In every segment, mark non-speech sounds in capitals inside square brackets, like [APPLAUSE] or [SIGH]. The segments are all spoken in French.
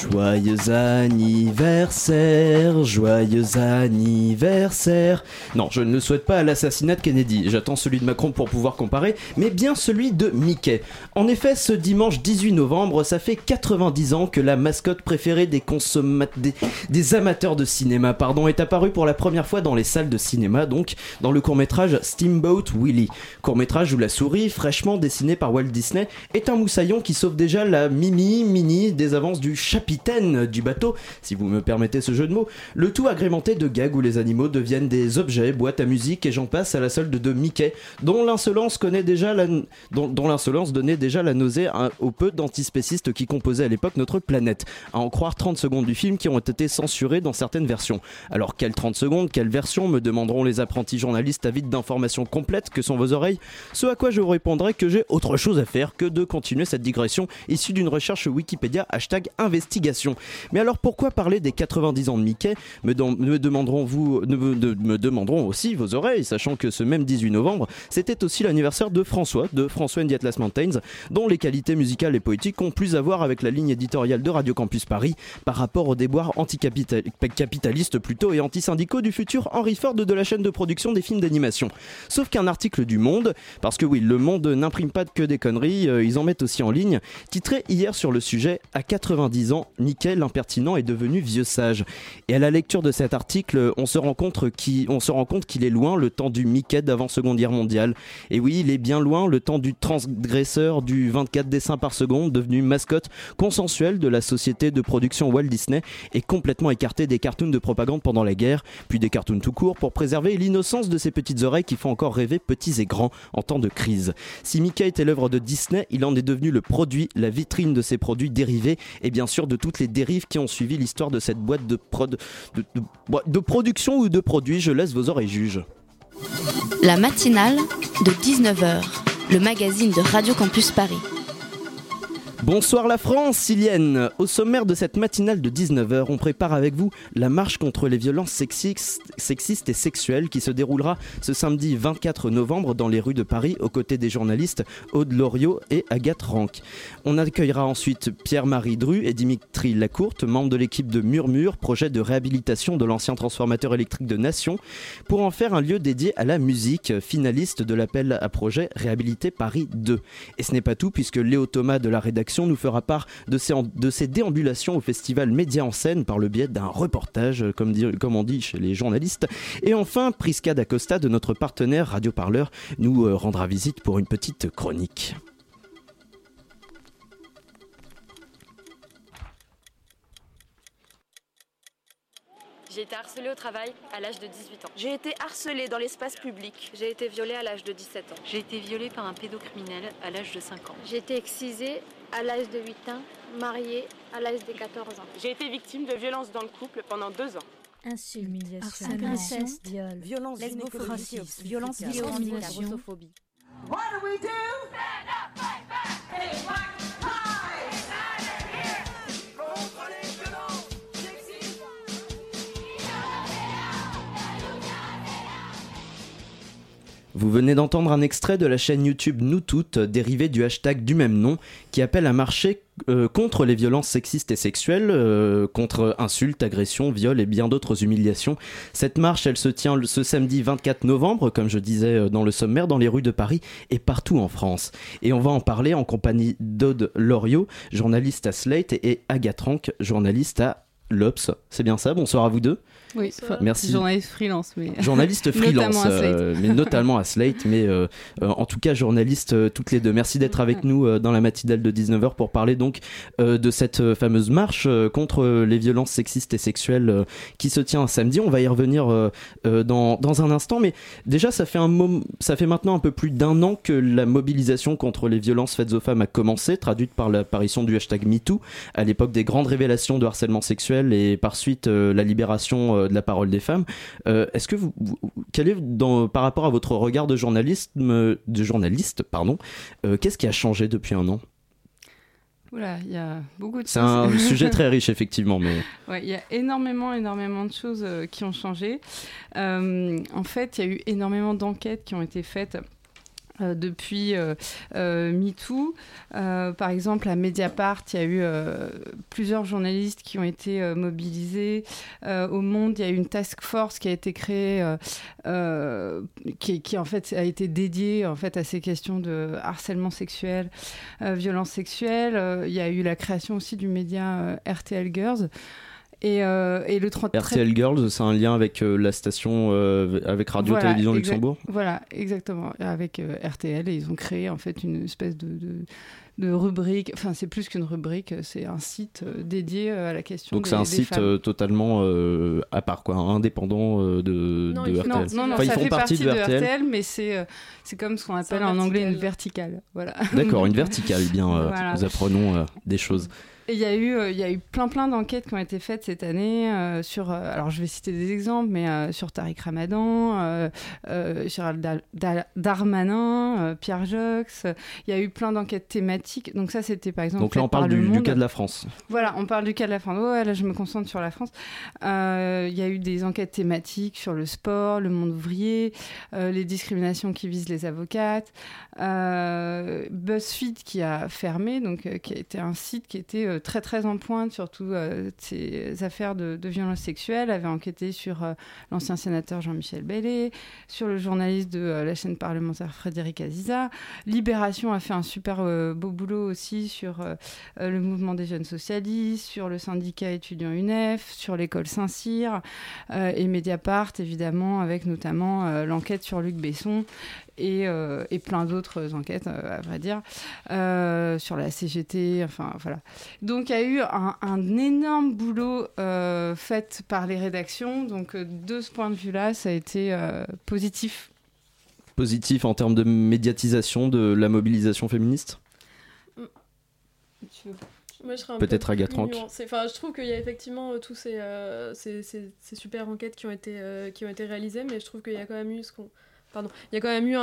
Joyeux anniversaire, joyeux anniversaire. Non, je ne le souhaite pas à l'assassinat de Kennedy. J'attends celui de Macron pour pouvoir comparer, mais bien celui de Mickey. En effet, ce dimanche 18 novembre, ça fait 90 ans que la mascotte préférée des des, des amateurs de cinéma, pardon, est apparue pour la première fois dans les salles de cinéma, donc dans le court-métrage Steamboat Willie. Court-métrage où la souris, fraîchement dessinée par Walt Disney, est un moussaillon qui sauve déjà la Mimi Mini des avances du capitaine du bateau, si vous me permettez ce jeu de mots. Le tout agrémenté de gags où les animaux deviennent des objets, boîtes à musique et j'en passe à la solde de Mickey, dont l'insolence connaît déjà la, dont, l'insolence donnait déjà la nausée à- au peu d'antispécistes qui composaient à l'époque notre planète. À en croire 30 secondes du film qui ont été censurées dans certaines versions. Alors quelles 30 secondes, quelle version me demanderont les apprentis journalistes avides d'informations complètes que sont vos oreilles? Ce à quoi je vous répondrai que j'ai autre chose à faire que de continuer cette digression issue d'une recherche Wikipédia hashtag investigation. Mais alors pourquoi parler des 90 ans de Mickey? Me, demanderont aussi vos oreilles, sachant que ce même 18 novembre, c'était aussi l'anniversaire de François, de François and the Atlas Mountains, dont les qualités musicales et poétiques ont plus à voir avec la ligne éditoriale de Radio Campus Paris par rapport aux déboires anticapitalistes plutôt et antisyndicaux du futur Henry Ford de la chaîne de production des films d'animation. Sauf qu'un article du Monde, parce que oui, le Monde n'imprime pas que des conneries, euh, ils en mettent aussi en ligne, titré hier sur le sujet À 90 ans, Mickey l'impertinent est devenu vieux sage. Et à la lecture de cet article, on se rend compte qu'il est loin le temps du Mickey d'avant Seconde Guerre mondiale. Et oui, il est bien loin le temps du transgresseur du 24 dessins par seconde devenu mascotte consensuelle de la société de production Walt Disney et complètement écarté des cartoons de propagande pendant la guerre, puis des cartoons tout court pour préserver l'innocence de ses petites oreilles qui font encore rêver petits et grands en temps de crise. Si Mickey était l'œuvre de Disney, il en est devenu le produit, la vitrine de ses produits dérivés et bien sûr de toutes les dérives qui ont suivi l'histoire de cette boîte de, prod, de, production ou de produits. Je laisse vos oreilles juges. La matinale de 19h, le magazine de Radio Campus Paris. Bonsoir la France, Silienne Au sommaire de cette matinale de 19h, on prépare avec vous la marche contre les violences sexistes, et sexuelles qui se déroulera ce samedi 24 novembre dans les rues de Paris aux côtés des journalistes Aude Loriot et Agathe Rank. On accueillera ensuite Pierre-Marie Dru et Dimitri Lacourte, membres de l'équipe de Murmure, projet de réhabilitation de l'ancien transformateur électrique de Nation, pour en faire un lieu dédié à la musique, finaliste de l'appel à projet Réhabilité Paris 2. Et ce n'est pas tout puisque Léo Thomas de la rédaction nous fera part de ses, déambulations au festival Média en scène par le biais d'un reportage, comme, dit- comme on dit chez les journalistes. Et enfin, Prisca d'Acosta de notre partenaire Radio Parleur nous euh, rendra visite pour une petite chronique. J'ai été harcelée au travail à l'âge de 18 ans. J'ai été harcelée dans l'espace public. J'ai été violée à l'âge de 17 ans. J'ai été violée par un pédocriminel à l'âge de 5 ans. J'ai été excisée à l'âge de 8 ans, mariée à l'âge de 14 ans. J'ai été victime de violences dans le couple pendant deux ans. Insultes, harcèlement, inceste, viol, violence lesbophobie, violence discrimination, homophobie. Vous venez d'entendre un extrait de la chaîne YouTube Nous Toutes, dérivé du hashtag du même nom, qui appelle à marcher euh, contre les violences sexistes et sexuelles, euh, contre insultes, agressions, viols et bien d'autres humiliations. Cette marche, elle se tient ce samedi 24 novembre, comme je disais euh, dans le sommaire, dans les rues de Paris et partout en France. Et on va en parler en compagnie d'Aude Loriot, journaliste à Slate, et Agathe Rank, journaliste à L'Obs. C'est bien ça, bonsoir à vous deux. Oui, merci. Journaliste freelance, mais [LAUGHS] journaliste freelance, mais [LAUGHS] notamment à Slate, mais en tout cas journaliste toutes les deux. Merci d'être avec nous dans la matinale de 19h pour parler donc de cette fameuse marche contre les violences sexistes et sexuelles qui se tient samedi. On va y revenir dans, dans un instant, mais déjà ça fait un ça fait maintenant un peu plus d'un an que la mobilisation contre les violences faites aux femmes a commencé, traduite par l'apparition du hashtag MeToo à l'époque des grandes révélations de harcèlement sexuel et par suite euh, la libération euh, de la parole des femmes. Euh, est-ce que vous, quel est dans, par rapport à votre regard de journaliste, de journaliste, pardon, qu'est-ce qui a changé depuis un an? Il y a beaucoup de C'est un sujet très riche, [LAUGHS] effectivement. Mais... Ouais, il y a énormément, énormément de choses qui ont changé. en fait, il y a eu énormément d'enquêtes qui ont été faites euh, depuis euh, euh, MeToo. par exemple, à Mediapart, il y a eu plusieurs journalistes qui ont été mobilisés. au Monde, il y a eu une task force qui a été créée, qui, qui, en fait a été dédiée en fait à ces questions de harcèlement sexuel, violence sexuelle. il y a eu la création aussi du média RTL Girls. Et, euh, et, le RTL Girls, c'est un lien avec euh, la station, euh, avec Radio Télévision Luxembourg Voilà, exactement. Avec RTL, et ils ont créé en fait une espèce de, de, rubrique. Enfin, c'est plus qu'une rubrique, c'est un site dédié à la question Donc c'est un site totalement à part, quoi, indépendant de, non, RTL. Non, non, non ça ils font fait partie de, RTL, mais c'est c'est comme ce qu'on appelle en anglais une verticale. Voilà. D'accord, une [LAUGHS] verticale, bien. Nous apprenons des choses. Il y a eu, euh, il y a eu plein plein d'enquêtes qui ont été faites cette année euh, sur, euh, alors je vais citer des exemples, mais sur Tariq Ramadan, sur Darmanin, Pierre Jox. Il y a eu plein d'enquêtes thématiques. Donc ça, c'était par exemple. Donc là, on parle du, cas de la France. Voilà, on parle du cas de la France. Ouais, là, je me concentre sur la France. Il y a eu des enquêtes thématiques sur le sport, le monde ouvrier, les discriminations qui visent les avocates. BuzzFeed qui a fermé, donc qui a été un site qui était très très en pointe sur toutes euh, ces affaires de, de violences sexuelles, avait enquêté sur euh, l'ancien sénateur Jean-Michel Bellé, sur le journaliste de euh, la chaîne parlementaire Frédéric Aziza. Libération a fait un super beau boulot aussi sur le mouvement des jeunes socialistes, sur le syndicat étudiant UNEF, sur l'école Saint-Cyr et Mediapart évidemment avec notamment l'enquête sur Luc Besson et, et plein d'autres enquêtes, à vrai dire, euh, sur la CGT, enfin voilà. Donc il y a eu un, un énorme boulot euh, fait par les rédactions. Donc euh, de ce point de vue-là, ça a été positif. Positif en termes de médiatisation de la mobilisation féministe? Peut-être Agathe Enfin, je trouve qu'il y a effectivement tous ces, ces, ces, ces, super enquêtes qui ont été, qui ont été réalisées, mais je trouve qu'il y a quand même eu ce qu'on Pardon. Il y a quand même eu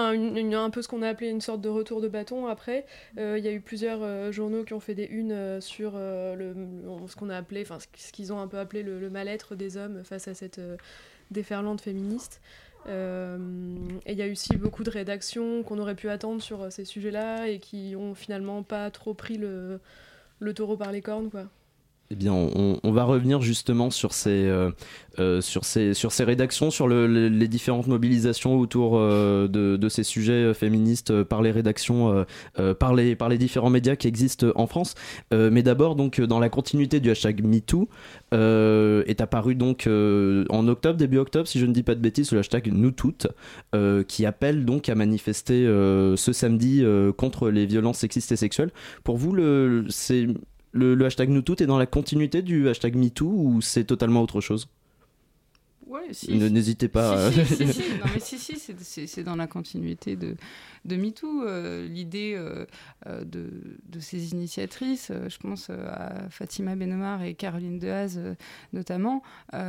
un, peu ce qu'on a appelé une sorte de retour de bâton après. Euh, il y a eu plusieurs euh, journaux qui ont fait des unes euh, sur ce qu'on a appelé, enfin ce qu'ils ont un peu appelé le, mal-être des hommes face à cette déferlante féministe. et il y a eu aussi beaucoup de rédactions qu'on aurait pu attendre sur ces sujets-là et qui ont finalement pas trop pris le, le taureau par les cornes, quoi. Eh bien, on, va revenir justement sur ces, euh, euh, sur ces, sur ces rédactions, sur les différentes mobilisations autour euh, de, ces sujets féministes par les rédactions, par, les, par les différents médias qui existent en France. mais d'abord, donc, dans la continuité du hashtag MeToo, est apparu donc en octobre, début octobre, si je ne dis pas de bêtises, le hashtag Nous Toutes, qui appelle donc à manifester ce samedi contre les violences sexistes et sexuelles. Pour vous, c'est le, hashtag NouTout est dans la continuité du hashtag MeToo ou c'est totalement autre chose? Ouais, si, N'hésitez pas. Si, si, non, mais si, si, c'est dans la continuité de, de MeToo. Euh, l'idée euh, euh, de, ces initiatrices, je pense à Fatima Benomar et Caroline Dehaze notamment,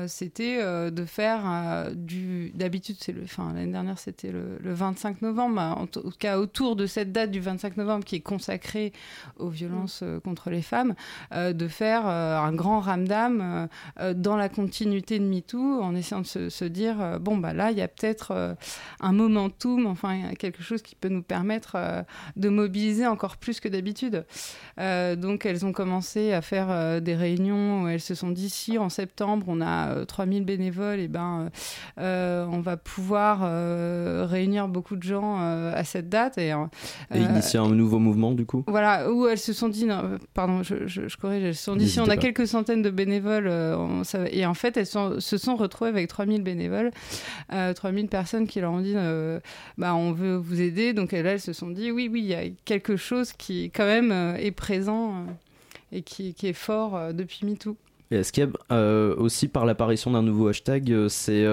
c'était de faire du. D'habitude. Enfin, l'année dernière, c'était le, 25 novembre, en tout cas autour de cette date du 25 novembre qui est consacrée aux violences contre les femmes, de faire un grand ramdam dans la continuité de MeToo en essayant de se, dire bon bah là il y a peut-être un momentum, enfin quelque chose qui peut nous permettre euh, de mobiliser encore plus que d'habitude. Euh, donc elles ont commencé à faire euh, des réunions où elles se sont dit si en septembre on a euh, 3000 bénévoles, et ben euh, on va pouvoir réunir beaucoup de gens à cette date et, Et initier un nouveau mouvement du coup? Voilà, où elles se sont dit, non, pardon, je, je, je corrige, elles se sont dit, si on a pas. quelques centaines de bénévoles, on- ça va- et en fait, elles sont- se sont retrouvées avec 3000 bénévoles, euh, 3000 personnes qui leur ont dit, bah, on veut vous aider. Donc là, elles se sont dit, oui, oui, il y a quelque chose qui, quand même, euh, est présent euh, et qui, est fort euh, depuis MeToo. Et est-ce qu'il y a aussi par l'apparition d'un nouveau hashtag, c'est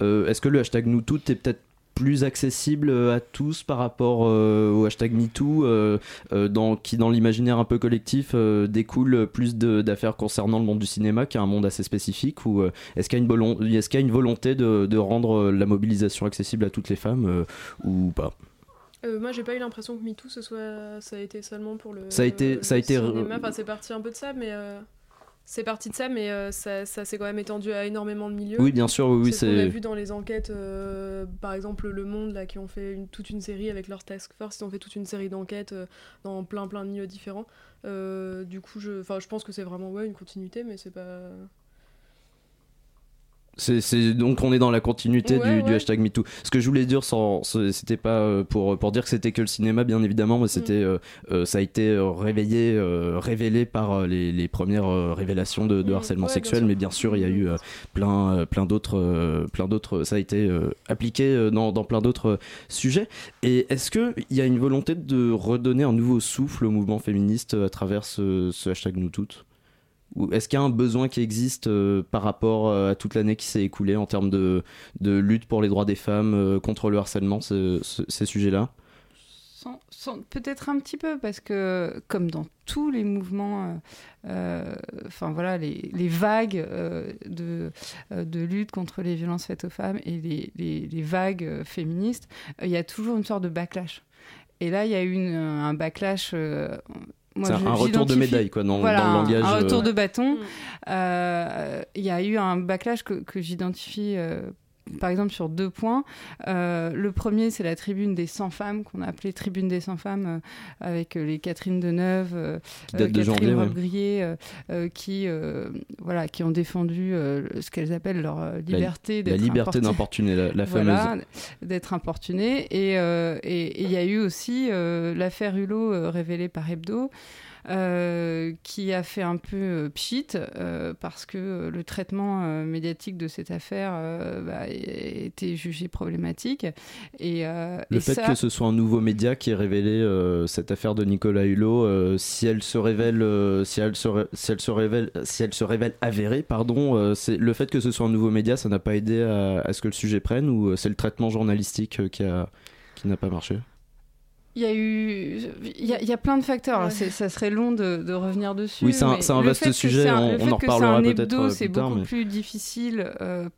est-ce que le hashtag nous est peut-être plus accessible à tous par rapport au hashtag MeToo, qui dans l'imaginaire un peu collectif découle plus d'affaires concernant le monde du cinéma, qui est un monde assez spécifique, ou est-ce qu'il y a une, volonté de, rendre la mobilisation accessible à toutes les femmes, ou pas? Euh, moi, j'ai pas eu l'impression que MeToo, ce soit... ça a été seulement pour le. Ça a été- le ça a été- cinéma. Enfin, c'est parti un peu de ça, mais. euh, C'est parti de ça, mais euh, ça, ça s'est quand même étendu à énormément de milieux. Oui, bien sûr, oui, C'est ce qu'on a vu dans les enquêtes, euh, par exemple Le Monde, là, qui ont fait une- toute une série avec leur task force, ils ont fait toute une série d'enquêtes dans plein plein de milieux différents. Du coup, je, enfin, je pense que c'est vraiment ouais, une continuité, mais c'est pas. C'est, donc on est dans la continuité Ouais, du, hashtag MeToo. Ce que je voulais dire, sans, c'était pas euh, pour, pour dire que c'était que le cinéma, bien évidemment, mais c'était, Mm. euh, euh, ça a été réveillé, euh, révélé par les, les premières révélations de, de Mm, harcèlement ouais, sexuel, mais bien sûr, il y a eu euh, plein, plein d'autres, plein d'autres, ça a été appliqué dans, dans plein d'autres sujets. Et est-ce que il y a une volonté de redonner un nouveau souffle au mouvement féministe à travers ce, ce hashtag nous toutes est-ce qu'il y a un besoin qui existe euh, par rapport euh, à toute l'année qui s'est écoulée en termes de, lutte pour les droits des femmes, euh, contre le harcèlement, ce- ce- ces sujets-là? Peut-être un petit peu, parce que comme dans tous les mouvements, enfin voilà, les, vagues de, lutte contre les violences faites aux femmes et les, les- vagues féministes, il y a toujours une sorte de backlash. Et là, il y a eu un backlash. Moi, C'est un- je- un retour de médaille, quoi, dans- Voilà, dans le un- langage, Un retour euh, de bâton. Euh, Il y a eu un backlash que, que j'identifie. euh, par exemple, sur deux points. Euh, le premier, c'est la tribune des 100 femmes, qu'on a appelée tribune des 100 femmes, euh, avec euh, les Catherine Deneuve, Qui date de Catherine janvier, ouais. Euh, qui, voilà, qui ont défendu ce qu'elles appellent leur liberté la d'être liberté d'importuner, la- la Voilà, fameuse. d'être importuné. Et et- et il y a eu aussi l'affaire Hulot révélée par Hebdo. Euh, qui a fait un peu euh, pchit euh, parce que le traitement euh, médiatique de cette affaire bah, était jugé problématique et, Le et fait ça, que ce soit un nouveau média qui ait révélé cette affaire de Nicolas Hulot, si elle se révèle, si elle se, ré- si elle se révèle, si elle se révèle avérée, pardon, c'est le fait que ce soit un nouveau média, ça n'a pas aidé à, à ce que le sujet prenne ou c'est le traitement journalistique qui a qui n'a pas marché? Il y a eu, il y a, il y a plein de facteurs. C'est- Ça serait long de, de revenir dessus. Oui, c'est un- mais c'est un vaste sujet, c'est un- on- le on en que c'est reparlera un peut-être, euh, C'est plus tard, beaucoup mais- plus difficile euh,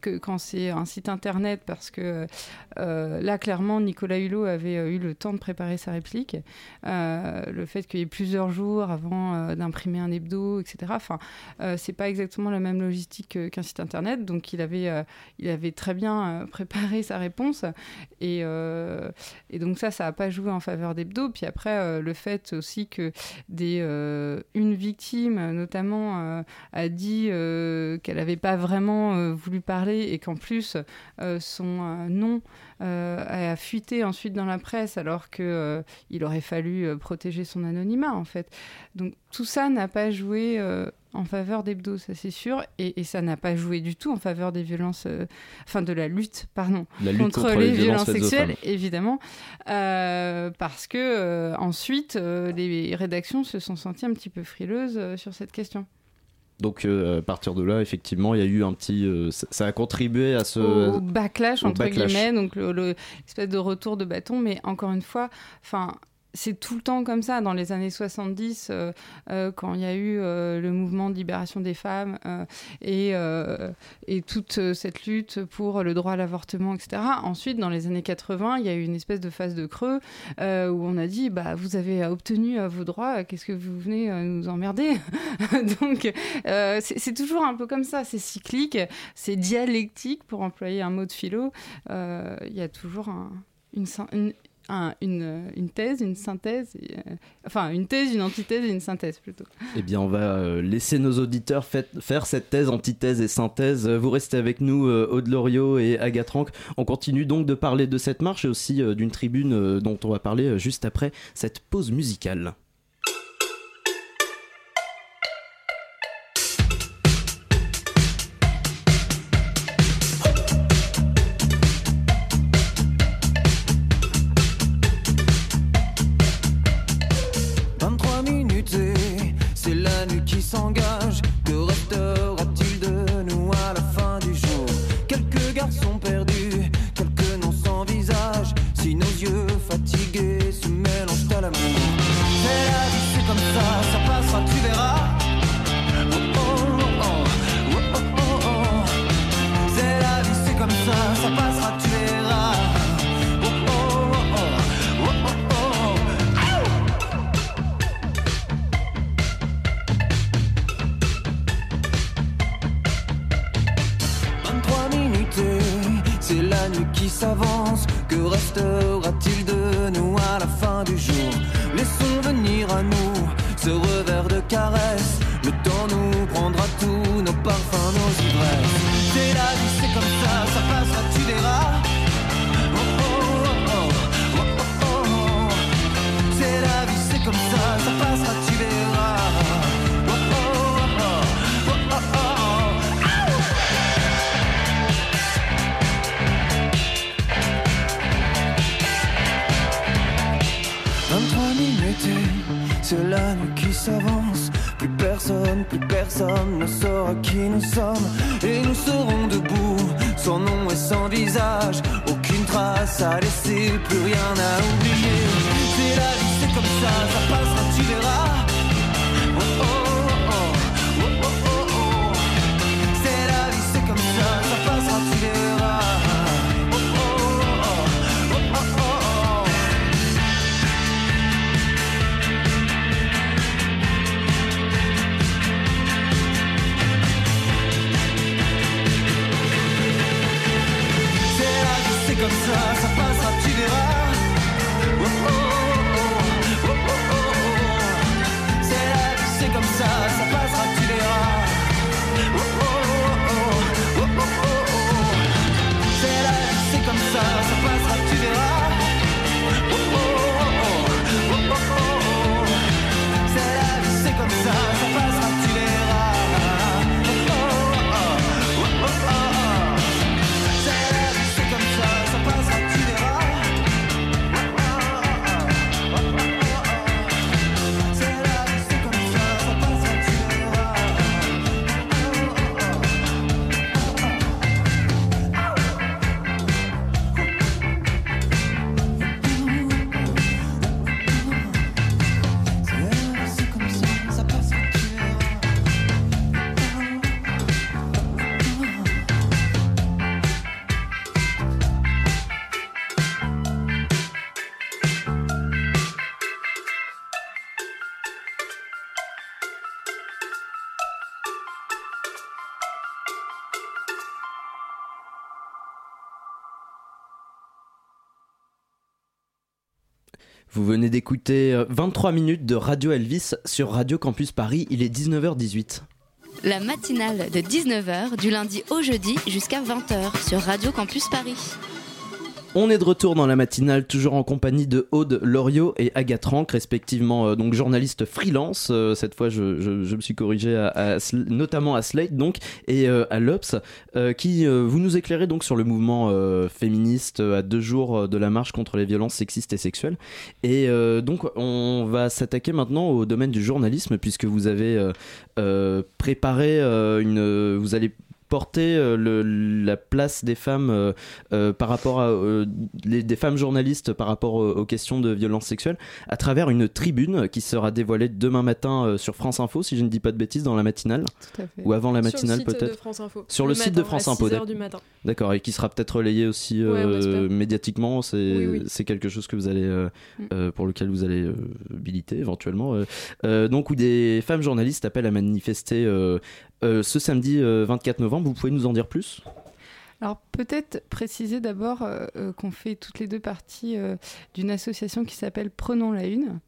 que quand c'est un site internet parce que euh, là, clairement, Nicolas Hulot avait euh, eu le temps de préparer sa réplique. Euh, le fait qu'il y ait plusieurs jours avant d'imprimer un hebdo, etc. Enfin, c'est pas exactement la même logistique que- qu'un site internet, donc il avait, il avait très bien préparé sa réponse et, donc ça, ça n'a pas joué en faveur d'hebdo. Puis après, le fait aussi que une victime, notamment, a dit qu'elle n'avait pas vraiment euh, parler et qu'en plus, euh, son euh, nom euh, a fuité ensuite dans la presse alors que euh, il aurait fallu protéger son anonymat, en fait. Donc tout ça n'a pas joué en faveur d'hebdo, ça c'est sûr, et, et ça n'a pas joué du tout en faveur des violences, euh, enfin de la lutte, pardon, La lutte contre les violences sexuelles, évidemment, euh, parce que euh, ensuite les rédactions se sont senties un petit peu frileuses sur cette question. Donc euh, à partir de là, effectivement, il y a eu un petit, euh, ça, ça a contribué à ce au backlash au entre backlash. guillemets, donc le, le- de retour de bâton, mais encore une fois, enfin. C'est tout le temps comme ça. Dans les années 70, euh, euh, quand il y a eu euh, le mouvement de libération des femmes et, toute cette lutte pour le droit à l'avortement, etc. Ensuite, dans les années 80, il y a eu une espèce de phase de creux où on a dit bah, vous avez obtenu vos droits, qu'est-ce que vous venez nous emmerder? [LAUGHS] Donc, c'est toujours un peu comme ça. C'est cyclique, c'est dialectique, pour employer un mot de philo. Il y a toujours un, une, une, thèse, une synthèse, euh, enfin une thèse, une antithèse et une synthèse plutôt. Eh bien, on va euh, laisser nos auditeurs faire cette thèse, antithèse et synthèse. Vous restez avec nous, euh, Aude Loriot et Agathe Rank. On continue donc de parler de cette marche et aussi d'une tribune dont on va parler juste après cette pause musicale. D'écouter euh, 23 minutes de Radio Elvis sur Radio Campus Paris, il est 19h18. La matinale de 19h du lundi au jeudi jusqu'à 20h sur Radio Campus Paris. On est de retour dans la matinale, toujours en compagnie de Aude Loriot et Agathe Rank, respectivement euh, donc journalistes freelance. euh, cette fois, je, me suis corrigé, notamment à Slate donc et euh, à l'Obs, qui vous nous éclairez donc sur le mouvement féministe à deux jours de la marche contre les violences sexistes et sexuelles. Et donc, on va s'attaquer maintenant au domaine du journalisme, puisque vous avez préparé une, vous allez porter euh, le- la place des femmes euh, euh, par rapport à euh, les- des femmes journalistes par rapport aux, aux questions de violence sexuelle à travers une tribune qui sera dévoilée demain matin euh, sur France Info si je ne dis pas de bêtises dans la matinale Tout à fait. ou avant la Sur le matinale site de peut-être France Info. sur le, Le site matin, de France Info 6 heures d'ac- du matin. d'accord et qui sera peut-être relayé aussi Ouais, euh, médiatiquement c'est Oui, quelque chose que vous allez euh, Mm. euh, pour lequel vous allez euh, militer éventuellement euh, euh, donc où des femmes journalistes appellent à manifester euh, euh, ce samedi euh, 24 novembre vous pouvez nous en dire plus? Alors peut-être préciser d'abord euh, euh, qu'on fait toutes les deux partie euh, d'une association qui s'appelle Prenons la Une,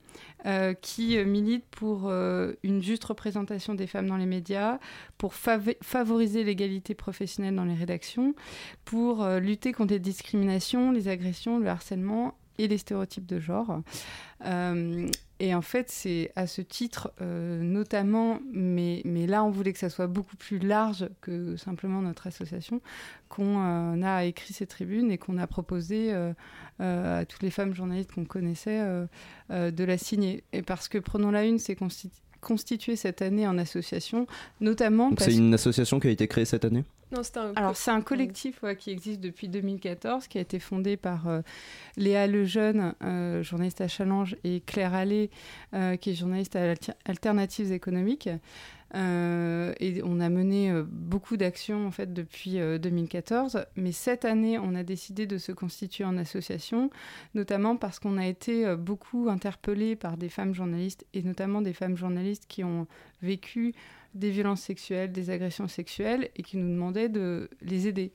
euh, qui euh, milite pour euh, une juste représentation des femmes dans les médias, pour favoriser l'égalité professionnelle dans les rédactions, pour euh, lutter contre les discriminations, les agressions, le harcèlement et les stéréotypes de genre. Euh, et en fait, c'est à ce titre, euh, notamment, mais, mais là, on voulait que ça soit beaucoup plus large que simplement notre association, qu'on euh, a écrit ces tribunes et qu'on a proposé euh, à toutes les femmes journalistes qu'on connaissait de la signer. Et parce que Prenons la Une s'est consti- constitué cette année en association, notamment c'est une association qui a été créée cette année? Non, c'était un. alors, c'est un collectif ouais, qui existe depuis 2014, qui a été fondé par euh, Léa Lejeune, euh, journaliste à Challenge, et Claire Allais, euh, qui est journaliste à Alter- Alternatives économiques. Et on a mené beaucoup d'actions en fait depuis euh, 2014, mais cette année on a décidé de se constituer en association, notamment parce qu'on a été beaucoup interpellés par des femmes journalistes et notamment des femmes journalistes qui ont vécu des violences sexuelles, des agressions sexuelles et qui nous demandaient de les aider.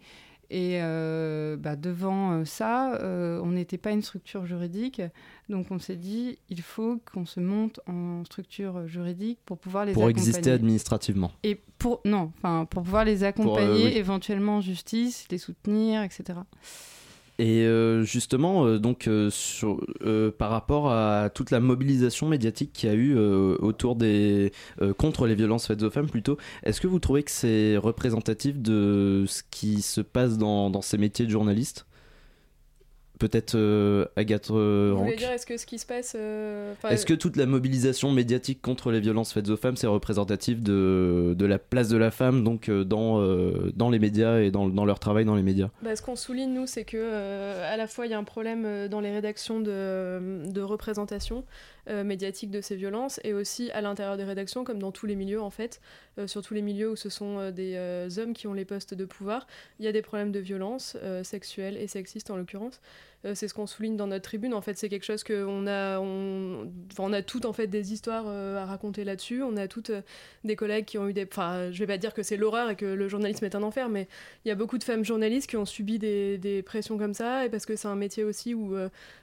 Et euh, bah, devant euh, ça, euh, on n'était pas une structure juridique, donc on s'est dit il faut qu'on se monte en structure juridique pour pouvoir les pour accompagner. exister administrativement Et pour non, enfin pour pouvoir les accompagner, euh, oui. éventuellement en justice, les soutenir, etc. Et euh, justement, euh, donc, euh, par rapport à toute la mobilisation médiatique qu'il y a eu autour des contre les violences faites aux femmes, plutôt, est-ce que vous trouvez que c'est représentatif de ce qui se passe dans, dans ces métiers de journaliste Peut-être euh, Agathe euh, Vous voulez Rank. dire, est-ce que ce qui se passe. euh, Est-ce que toute la mobilisation médiatique contre les violences faites aux femmes, c'est représentatif de, de la place de la femme donc euh, dans, euh, dans les médias et dans, dans leur travail dans les médias? Bah, ce qu'on souligne, nous, c'est que à la fois, il y a un problème dans les rédactions de, de représentation euh, médiatique de ces violences, et aussi à l'intérieur des rédactions, comme dans tous les milieux, en fait, euh, sur tous les milieux où ce sont euh, des euh, hommes qui ont les postes de pouvoir, il y a des problèmes de violence sexuelle et sexiste, en l'occurrence. C'est ce qu'on souligne dans notre tribune. En fait, c'est quelque chose que on a, on, a toutes en fait des histoires à raconter là-dessus. On a toutes des collègues qui ont eu des, enfin, je vais pas dire que c'est l'horreur et que le journalisme est un enfer, mais il y a beaucoup de femmes journalistes qui ont subi des, pressions comme ça, et parce que c'est un métier aussi où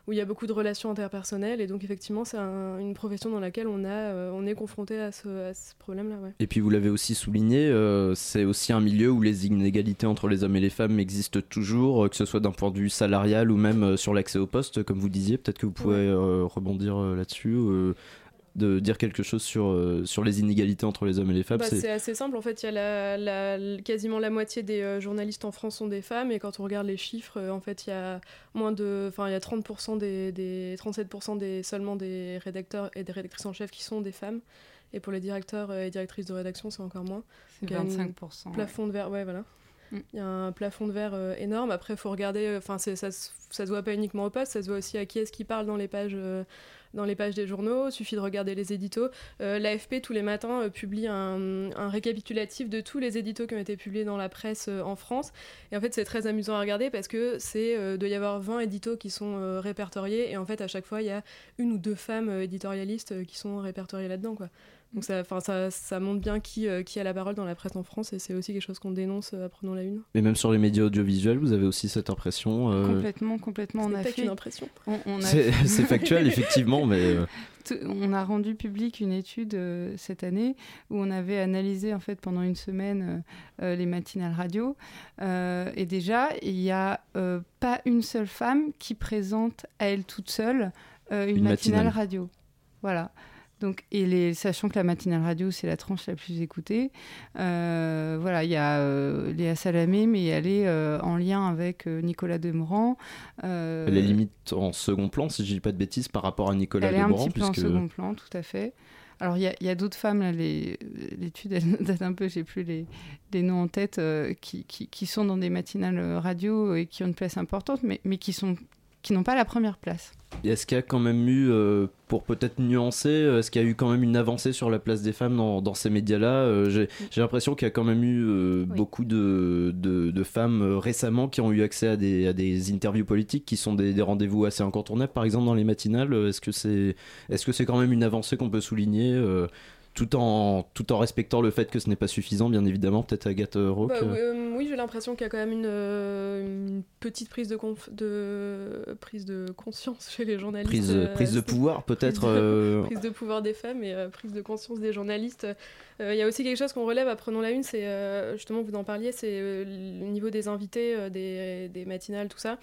où il y a beaucoup de relations interpersonnelles, et donc effectivement, c'est un- une profession dans laquelle on a, euh, on est confronté à ce, problème-là. Ouais. Et puis vous l'avez aussi souligné, euh, c'est aussi un milieu où les inégalités entre les hommes et les femmes existent toujours, euh, que ce soit d'un point de vue salarial ou même sur l'accès au poste, comme vous disiez. Peut-être que vous pouvez rebondir là-dessus, de dire quelque chose sur, euh, sur les inégalités entre les hommes et les femmes. Bah, c'est- assez simple, en fait, il y a la, la- quasiment la moitié des euh, journalistes en France sont des femmes, et quand on regarde les chiffres, euh, en fait, il y a moins de, enfin, il y a 30% des, des 37% des seulement des rédacteurs et des rédactrices en chef qui sont des femmes, et pour les directeurs et directrices de rédaction, c'est encore moins. C'est Donc, il y a un 25%, Plafond de verre, ouais, voilà. Mm. Il y a un plafond de verre euh, énorme. Après, il faut regarder. Enfin, ça, ça se voit pas uniquement au poste, ça se voit aussi à qui est-ce qui parle dans les pages. euh, dans les pages des journaux, il suffit de regarder les éditos. Euh, L'AFP, tous les matins, euh, publie un, récapitulatif de tous les éditos qui ont été publiés dans la presse euh, en France. Et en fait, c'est très amusant à regarder parce que c'est doit y avoir 20 éditos qui sont répertoriés. Et en fait, à chaque fois, il y a une ou deux femmes éditorialistes qui sont répertoriées là-dedans. Donc ça, enfin, ça, ça montre bien qui, euh, qui a la parole dans la presse en France. Et c'est aussi quelque chose qu'on dénonce euh, à Prenons la Une. Et même sur les médias audiovisuels, vous avez aussi cette impression. euh, Complètement, complètement. On Ce a n'est pas fait qu'une impression. On, on a C'est c'est factuel, [LAUGHS] effectivement, mais. euh, On a rendu public une étude euh, cette année où on avait analysé en fait pendant une semaine euh, euh, les matinales radio Euh, et déjà il n'y a euh, pas une seule femme qui présente à elle toute seule euh, une, Une matinale, matinale. radio. Voilà. Donc, et les, sachant que la matinale radio, c'est la tranche la plus écoutée, euh, voilà, il y a euh, Léa Salamé, mais elle est euh, en lien avec euh, Nicolas Demorand. Euh, Elle est limite en second plan, si je dis pas de bêtises, par rapport à Nicolas elle est un petit peu en second plan, tout à fait. Alors, il y a, y a d'autres femmes, là, l'étude, [LAUGHS] date un peu, j'ai plus les, les noms en tête, euh, qui, qui, qui sont dans des matinales radio et qui ont une place importante, mais, mais qui sont qui n'ont pas la première place. Est-ce qu'il y a quand même eu, euh, pour peut-être nuancer, euh, est-ce qu'il y a eu quand même une avancée sur la place des femmes dans, dans ces médias-là Euh, J'ai l'impression qu'il y a quand même eu euh, beaucoup de, de, de femmes récemment qui ont eu accès à des, à des interviews politiques qui sont des, des rendez-vous assez incontournables, par exemple dans les matinales. Est-ce que c'est est -ce c'est quand même une avancée qu'on peut souligner tout en, tout en respectant le fait que ce n'est pas suffisant, bien évidemment, peut-être Agathe Roque Bah, euh. oui, euh, oui, j'ai l'impression qu'il y a quand même une, euh, une petite prise de, conf- de prise de conscience chez les journalistes. Prise- prise de pouvoir, peut-être, [LAUGHS] Prise de, prise de pouvoir des femmes et prise de conscience des journalistes. Euh, Il y a aussi quelque chose qu'on relève à Prenons la Une, c'est euh, justement, vous en parliez, c'est euh, le niveau des invités, des, matinales, tout ça.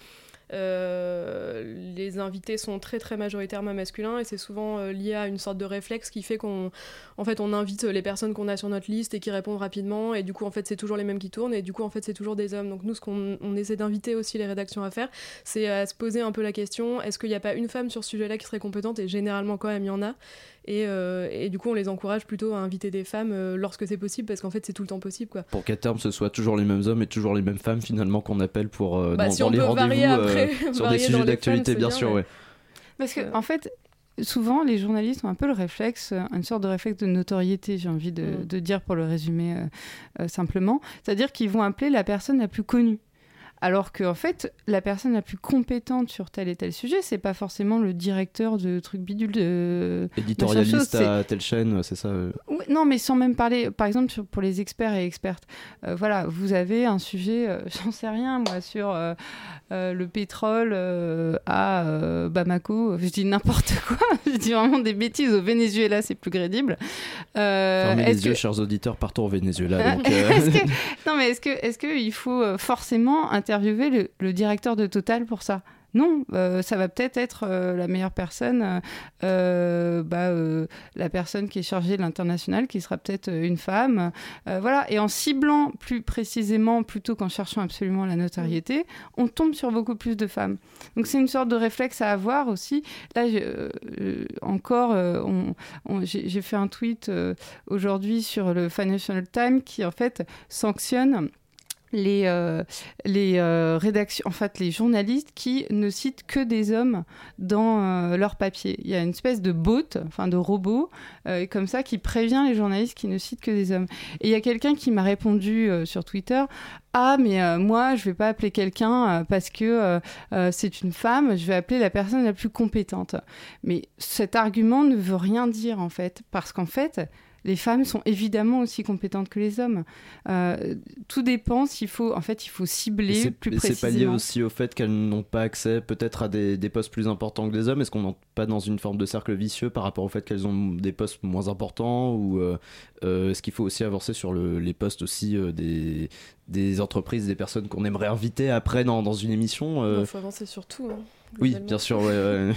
Les invités sont très très majoritairement masculins et c'est souvent lié à une sorte de réflexe qui fait qu'on en fait on invite les personnes qu'on a sur notre liste et qui répondent rapidement et du coup en fait c'est toujours les mêmes qui tournent et du coup en fait c'est toujours des hommes. Donc nous ce qu'on on essaie d'inviter aussi les rédactions à faire c'est à se poser un peu la question est-ce qu'il n'y a pas une femme sur ce sujet-là qui serait compétente? Et généralement quand même il y en a et, euh, et du coup on les encourage plutôt à inviter des femmes euh, lorsque c'est possible parce qu'en fait c'est tout le temps possible quoi pour qu'à terme ce soit toujours les mêmes hommes et toujours les mêmes femmes finalement qu'on appelle pour euh, Bah, dans, si dans on les peut rendez-vous varier après, euh, [LAUGHS] sur des sujets d'actualité bien sûr ouais. Parce que, en fait, souvent, les journalistes ont un peu le réflexe, une sorte de réflexe de notoriété, j'ai envie de, Mm. de dire pour le résumer euh, euh, simplement. C'est-à-dire qu'ils vont appeler la personne la plus connue. Alors qu'en fait, la personne la plus compétente sur tel et tel sujet, c'est pas forcément le directeur de truc bidule de. éditorialiste chose, à telle chaîne c'est ça euh. Non, mais sans même parler, par exemple, sur- pour les experts et expertes. Euh, voilà, vous avez un sujet, euh, [LAUGHS] j'en sais rien, moi, sur euh, euh, le pétrole à Bamako. Je dis n'importe [LAUGHS] quoi. je dis vraiment des bêtises. Au Venezuela, c'est plus crédible. Fermez les yeux que- chers auditeurs partons au Venezuela [LAUGHS] donc, Est-ce que- Non, mais est-ce que qu'il faut euh, forcément interviewer le, le directeur de Total pour ça non, euh, ça va peut-être être euh, la meilleure personne, euh, bah, la personne qui est chargée de l'international, qui sera peut-être une femme. Voilà, et en ciblant plus précisément, plutôt qu'en cherchant absolument la notoriété, on tombe sur beaucoup plus de femmes. Donc c'est une sorte de réflexe à avoir aussi. Là, encore, j'ai fait un tweet aujourd'hui sur le Financial Times qui en fait sanctionne les, euh, les euh, rédactions, en fait, les journalistes qui ne citent que des hommes dans euh, leur papier. Il y a une espèce de bot, enfin de robot, euh, comme ça, qui prévient les journalistes qui ne citent que des hommes. Et il y a quelqu'un qui m'a répondu sur Twitter ah mais moi je vais pas appeler quelqu'un parce que c'est une femme, je vais appeler la personne la plus compétente. Mais cet argument ne veut rien dire en fait, parce qu'en fait les femmes sont évidemment aussi compétentes que les hommes. Euh, tout dépend s'il faut, en fait, il faut cibler plus et c'est pas lié précisément. aussi au fait qu'elles n'ont pas accès peut-être à des, des postes plus importants que les hommes? Est-ce qu'on n'entre pas dans une forme de cercle vicieux par rapport au fait qu'elles ont des postes moins importants Ou euh, euh, est-ce qu'il faut aussi avancer sur le- les postes aussi euh, des, des entreprises, des personnes qu'on aimerait inviter après dans, dans une émission euh, il faut avancer sur tout hein, Oui, bien sûr. ouais, ouais.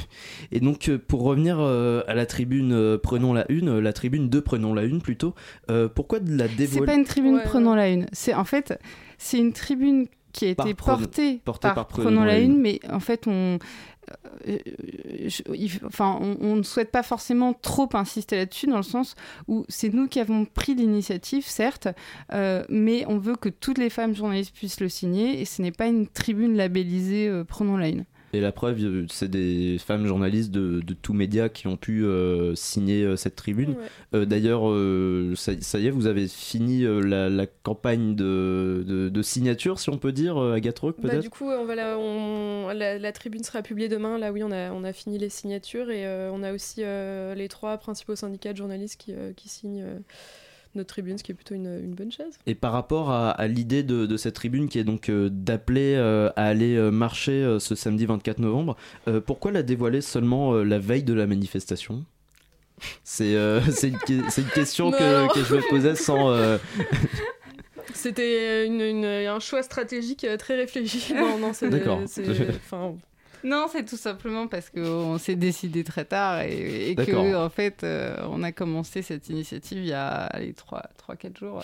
Et donc, euh, pour revenir euh, à la tribune euh, Prenons la Une, la tribune de Prenons la Une plutôt, euh, pourquoi de la C'est dévoiler pas une tribune Ouais, prenons la une. C'est en fait, c'est une tribune qui a été portée, portée par, par prenons, Prenons la la une, Une. mais en fait on euh, je- il- enfin, on, on ne souhaite pas forcément trop insister là-dessus, dans le sens où c'est nous qui avons pris l'initiative, certes, euh, mais on veut que toutes les femmes journalistes puissent le signer, et ce n'est pas une tribune labellisée euh, Prenons la Une. Et la preuve, euh, c'est des femmes journalistes de, de tous médias qui ont pu euh, signer euh, cette tribune. Ouais. Euh, D'ailleurs, ça, ça y est, vous avez fini la, la campagne de, de, de signature, si on peut dire, Agathe Rock, Bah, peut-être du coup, on va la, on- la, la tribune sera publiée demain. Là, oui, on a, on a fini les signatures et on a aussi les trois principaux syndicats de journalistes qui, qui signent notre tribune, ce qui est plutôt une, une bonne chose. Et par rapport à, à l'idée de, de cette tribune qui est donc euh, d'appeler euh, à aller euh, marcher ce samedi 24 novembre, pourquoi la dévoiler seulement la veille de la manifestation? [LAUGHS] C'est une, question que, que je me posais sans... [LAUGHS] C'était une, une- un choix stratégique très réfléchi. [LAUGHS] Non, non, c'est. D'accord. Enfin, Non, c'est tout simplement parce qu'on s'est décidé très tard et, et que, en fait, euh, on a commencé cette initiative il y a allez, 3-4 jours.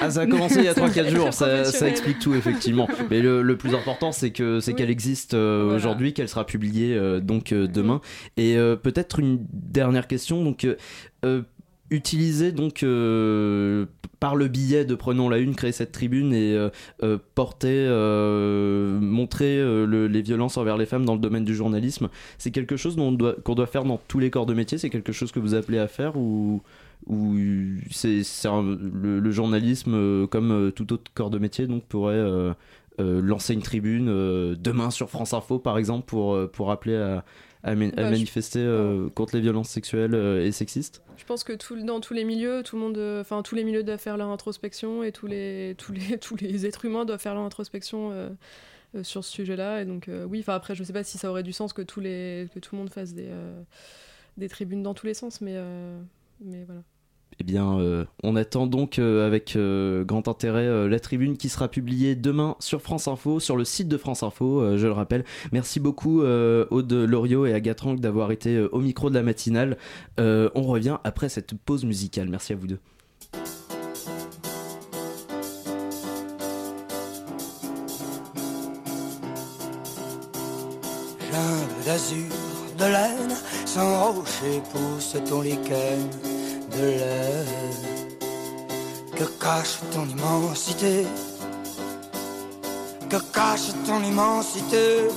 Ah, ça a commencé il y a 3-4 [LAUGHS] jours, ça, explique tout effectivement. Mais le, le plus important, c'est que c'est qu'elle existe euh, Voilà. aujourd'hui, qu'elle sera publiée euh, donc demain. Et peut-être une dernière question. Donc, utiliser donc euh, par le biais de Prenons la Une, créer cette tribune et euh, euh, porter, montrer le- les violences envers les femmes dans le domaine du journalisme, c'est quelque chose dont on doit- qu'on doit faire dans tous les corps de métier? C'est quelque chose que vous appelez à faire ou c'est le, journalisme comme tout autre corps de métier donc pourrait lancer une tribune demain sur France Info par exemple pour pour appeler à, à, ma- Bah, manifester euh, contre les violences sexuelles euh, et sexistes Je pense que tout, dans tous les milieux, tout le monde, euh, enfin tous les milieux doivent faire leur introspection et tous les tous les [LAUGHS] tous les êtres humains doivent faire leur introspection sur ce sujet-là. Et donc euh, oui, enfin après je sais pas si ça aurait du sens que tous les que tout le monde fasse des euh, des tribunes dans tous les sens, mais euh, mais voilà. Eh bien, euh, on attend donc euh, avec euh, grand intérêt la tribune qui sera publiée demain sur France Info, sur le site de France Info, je le rappelle. Merci beaucoup Aude Loriot et Agathe Rank d'avoir été au micro de la matinale. On revient après cette pause musicale. Merci à vous deux. Que cache ton immensité Que cache ton immensité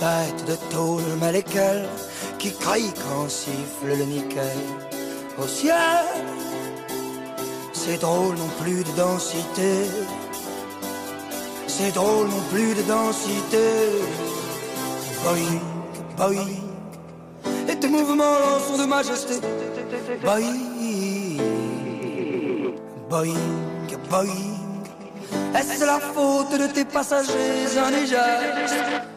Bête de tôle maléquelle qui crie quand siffle le nickel au ciel. C'est drôle non plus de densité. C'est drôle non plus de densité. Boing, boing. Mouvements sont de majesté. Boing, boing, boing. Est-ce la faute de tes passagers indigènes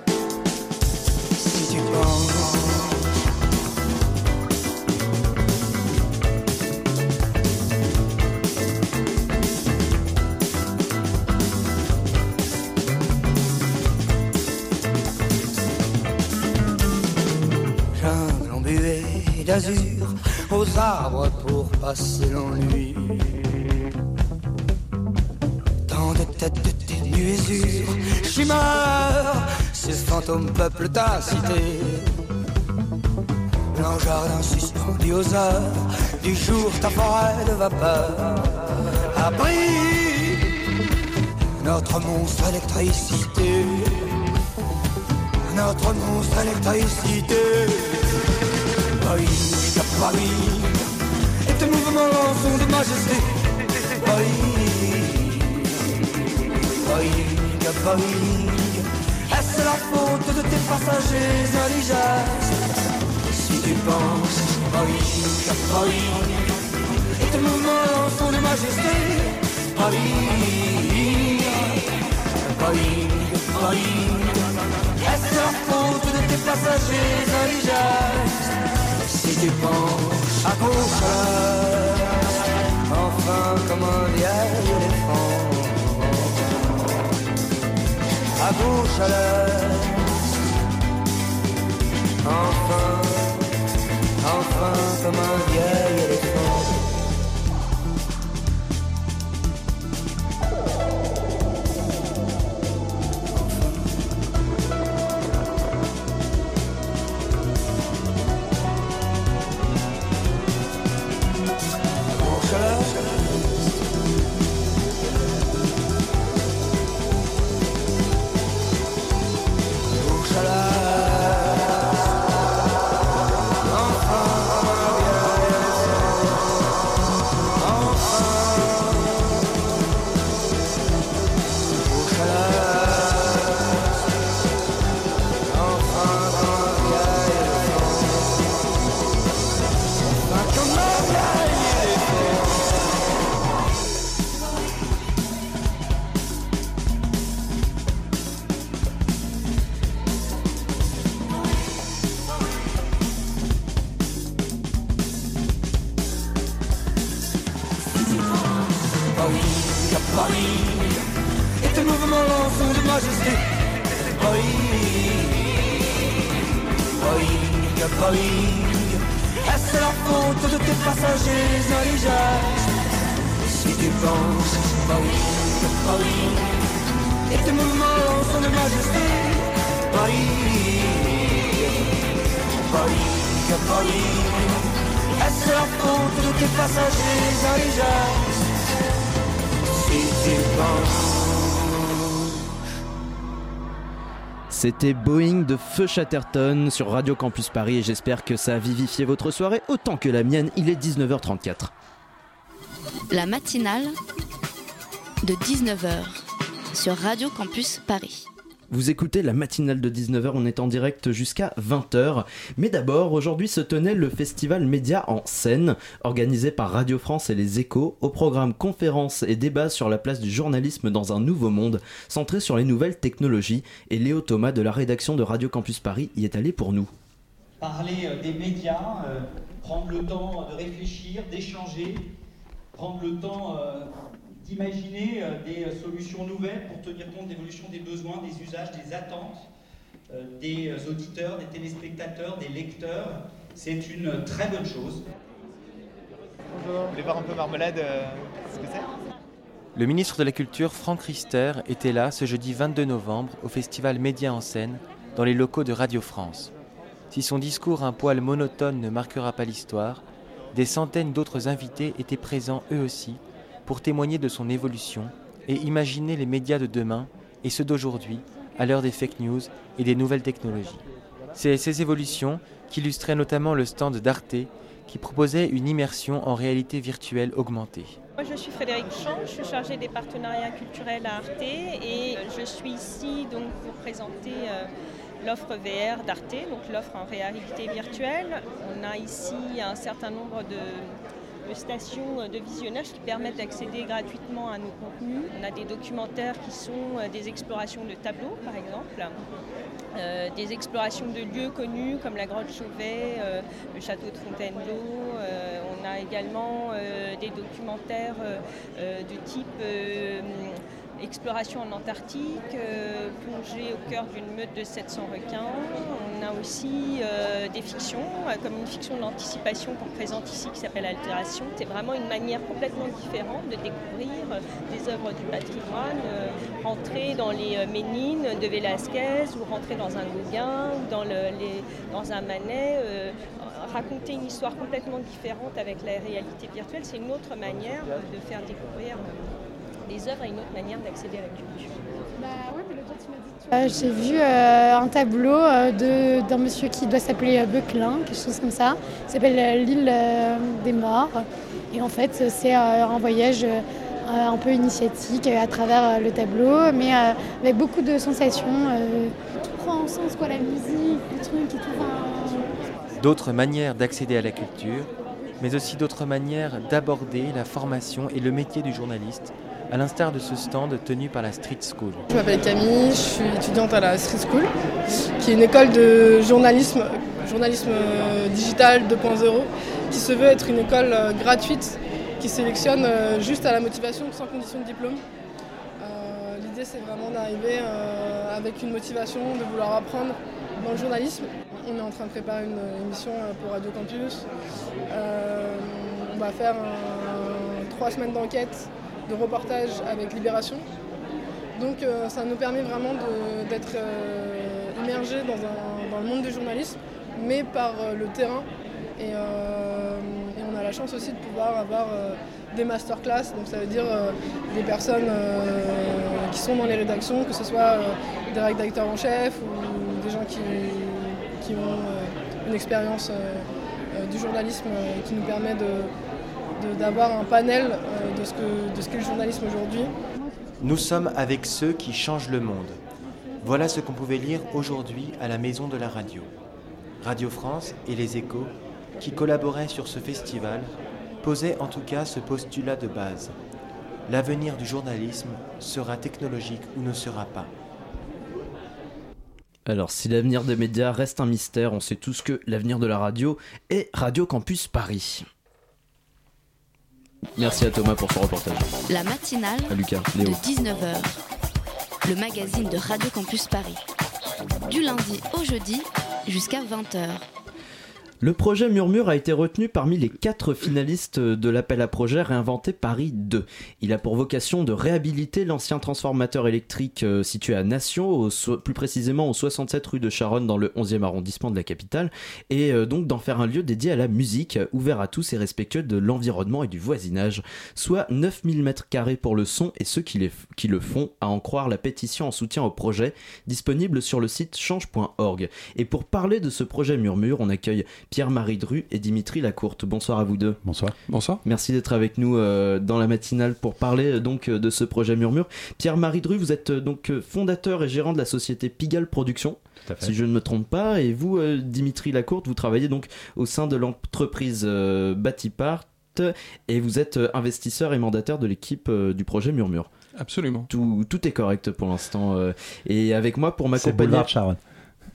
aux arbres pour passer l'ennui. Tant de têtes de tes nuésures, chimères, ces fantômes peuplent ta cité. Blanc jardin suspendu aux heures du jour, ta forêt de vapeur. Abri notre monstre électricité notre monstre électricité. Boing, boing, et tes mouvements sont de majesté. Boing, est-ce la faute de tes passagers indigènes? Si tu penses, boing, boing, et tes mouvements sont de majesté. Boing, boing, boing. Est-ce la faute de tes passagers indigènes? Si tu penches à gauche enfin comme un vieil éléphant. À gauche à l'heure, enfin, enfin comme un vieil éléphant Boing, boing, et tes mouvements sont de majesté. Boing, Boeing, Boeing, est-ce la faute de tes passagers allégeages Si tu penses Boeing, Boeing, et tes mouvements sont de majesté, Boeing, Boeing, Boeing, est-ce la faute de tes passagers allégeages Si tu penses C'était Boeing de Feu Chatterton sur Radio Campus Paris et j'espère que ça a vivifié votre soirée autant que la mienne. Il est 19h34. La matinale de 19h sur Radio Campus Paris. Vous écoutez la matinale de 19h, on est en direct jusqu'à 20h. Mais d'abord, aujourd'hui se tenait le festival Média en scène, organisé par Radio France et les Échos, au programme conférences et débats sur la place du journalisme dans un nouveau monde, centré sur les nouvelles technologies. Et Léo Thomas de la rédaction de Radio Campus Paris y est allé pour nous. Parler euh, des médias, euh, prendre le temps de réfléchir, d'échanger, prendre le temps euh, d'imaginer euh, des euh, solutions nouvelles pour tenir compte de l'évolution des besoins, des usages, des attentes euh, des auditeurs, des téléspectateurs, des lecteurs. C'est une très bonne chose. Bonjour. Vous voulez voir un peu Marmelade, euh, ce que c'est? Le ministre de la Culture, Franck Rister, était là ce jeudi 22 novembre au festival Média en scène, dans les locaux de Radio France. Si son discours un poil monotone ne marquera pas l'histoire, des centaines d'autres invités étaient présents eux aussi pour témoigner de son évolution et imaginer les médias de demain et ceux d'aujourd'hui à l'heure des fake news et des nouvelles technologies. C'est ces évolutions qu'illustrait notamment le stand d'Arte qui proposait une immersion en réalité virtuelle augmentée. Moi, je suis Frédéric Champ, je suis chargée des partenariats culturels à Arte et je suis ici donc pour présenter euh, l'offre VR d'Arte, donc l'offre en réalité virtuelle. On a ici un certain nombre de, de stations de visionnage qui permettent d'accéder gratuitement à nos contenus. On a des documentaires qui sont euh, des explorations de tableaux, par exemple. Euh, des explorations de lieux connus comme la grotte Chauvet, euh, le château de Fontainebleau. Euh, on a également euh, des documentaires euh, euh, de type euh, exploration en Antarctique, euh, plongée au cœur d'une meute de 700 requins. On a aussi euh, des fictions, euh, comme une fiction d'anticipation qu'on présente ici qui s'appelle Altération. C'est vraiment une manière complètement différente de découvrir euh, des œuvres du patrimoine, rentrer dans les Ménines de Velázquez ou rentrer dans un Gauguin ou dans, un Manet. raconter une histoire complètement différente avec la réalité virtuelle, c'est une autre manière de faire découvrir des œuvres et une autre manière d'accéder à la culture. Euh, J'ai vu euh, un tableau euh, de- d'un monsieur qui doit s'appeler euh, Beuclin, quelque chose comme ça. Il s'appelle euh, l'île euh, des morts. Et en fait, c'est euh, un voyage euh, un peu initiatique euh, à travers euh, le tableau, mais euh, avec beaucoup de sensations. euh, tout prend en sens, quoi, la musique, le truc et tout. enfin, D'autres manières d'accéder à la culture, mais aussi d'autres manières d'aborder la formation et le métier du journaliste, à l'instar de ce stand tenu par la Street School. Je m'appelle Camille, je suis étudiante à la Street School, qui est une école de journalisme, journalisme euh, digital 2.0, qui se veut être une école euh, gratuite qui sélectionne euh, juste à la motivation sans condition de diplôme. L'idée c'est vraiment d'arriver avec une motivation, de vouloir apprendre dans le journalisme. On est en train de préparer une émission pour Radio Campus. On va faire trois semaines d'enquête, de reportage avec Libération. Donc euh, ça nous permet vraiment d'être euh, immergé dans, le monde du journalisme, mais par euh, le terrain. Et, on a la chance aussi de pouvoir avoir des masterclass, donc ça veut dire des personnes qui sont dans les rédactions, que ce soit des rédacteurs en chef ou des gens qui, ont une expérience du journalisme qui nous permet de- d'avoir un panel euh, de ce que- de ce qu'est le journalisme aujourd'hui. Nous sommes avec ceux qui changent le monde. Voilà ce qu'on pouvait lire aujourd'hui à la Maison de la Radio. Radio France et les Échos, qui collaboraient sur ce festival, posaient en tout cas ce postulat de base. L'avenir du journalisme sera technologique ou ne sera pas. Alors, si l'avenir des médias reste un mystère, on sait tous que l'avenir de la radio est Radio Campus Paris. Merci à Thomas pour ce reportage. La matinale À Lucas, de Léo. 19h. Le magazine de Radio Campus Paris. du lundi au jeudi jusqu'à 20h. Le projet Murmure a été retenu parmi les quatre finalistes de l'appel à projet Réinventer Paris 2. Il a pour vocation de réhabiliter l'ancien transformateur électrique euh, situé à Nation, plus précisément au 67 rue de Charonne dans le 11e arrondissement de la capitale, et euh, donc d'en faire un lieu dédié à la musique, ouvert à tous et respectueux de l'environnement et du voisinage, soit 9000 mètres carrés pour le son et ceux qui, qui le font, à en croire la pétition en soutien au projet, disponible sur le site change.org. Et pour parler de ce projet Murmure, on accueille Pierre-Marie Dru et Dimitri Lacourte. Bonsoir à vous deux. Bonsoir. Bonsoir. Merci d'être avec nous euh, dans la matinale pour parler euh, donc euh, de ce projet Murmure. Pierre-Marie Dru, vous êtes euh, donc fondateur et gérant de la société Pigalle Productions. Si je ne me trompe pas, et vous, euh, Dimitri Lacourte, vous travaillez donc au sein de l'entreprise euh, Batipart et vous êtes euh, investisseur et mandataire de l'équipe euh, du projet Murmure. Absolument. Tout, tout est correct pour l'instant. euh, et avec moi pour C'est m'accompagner.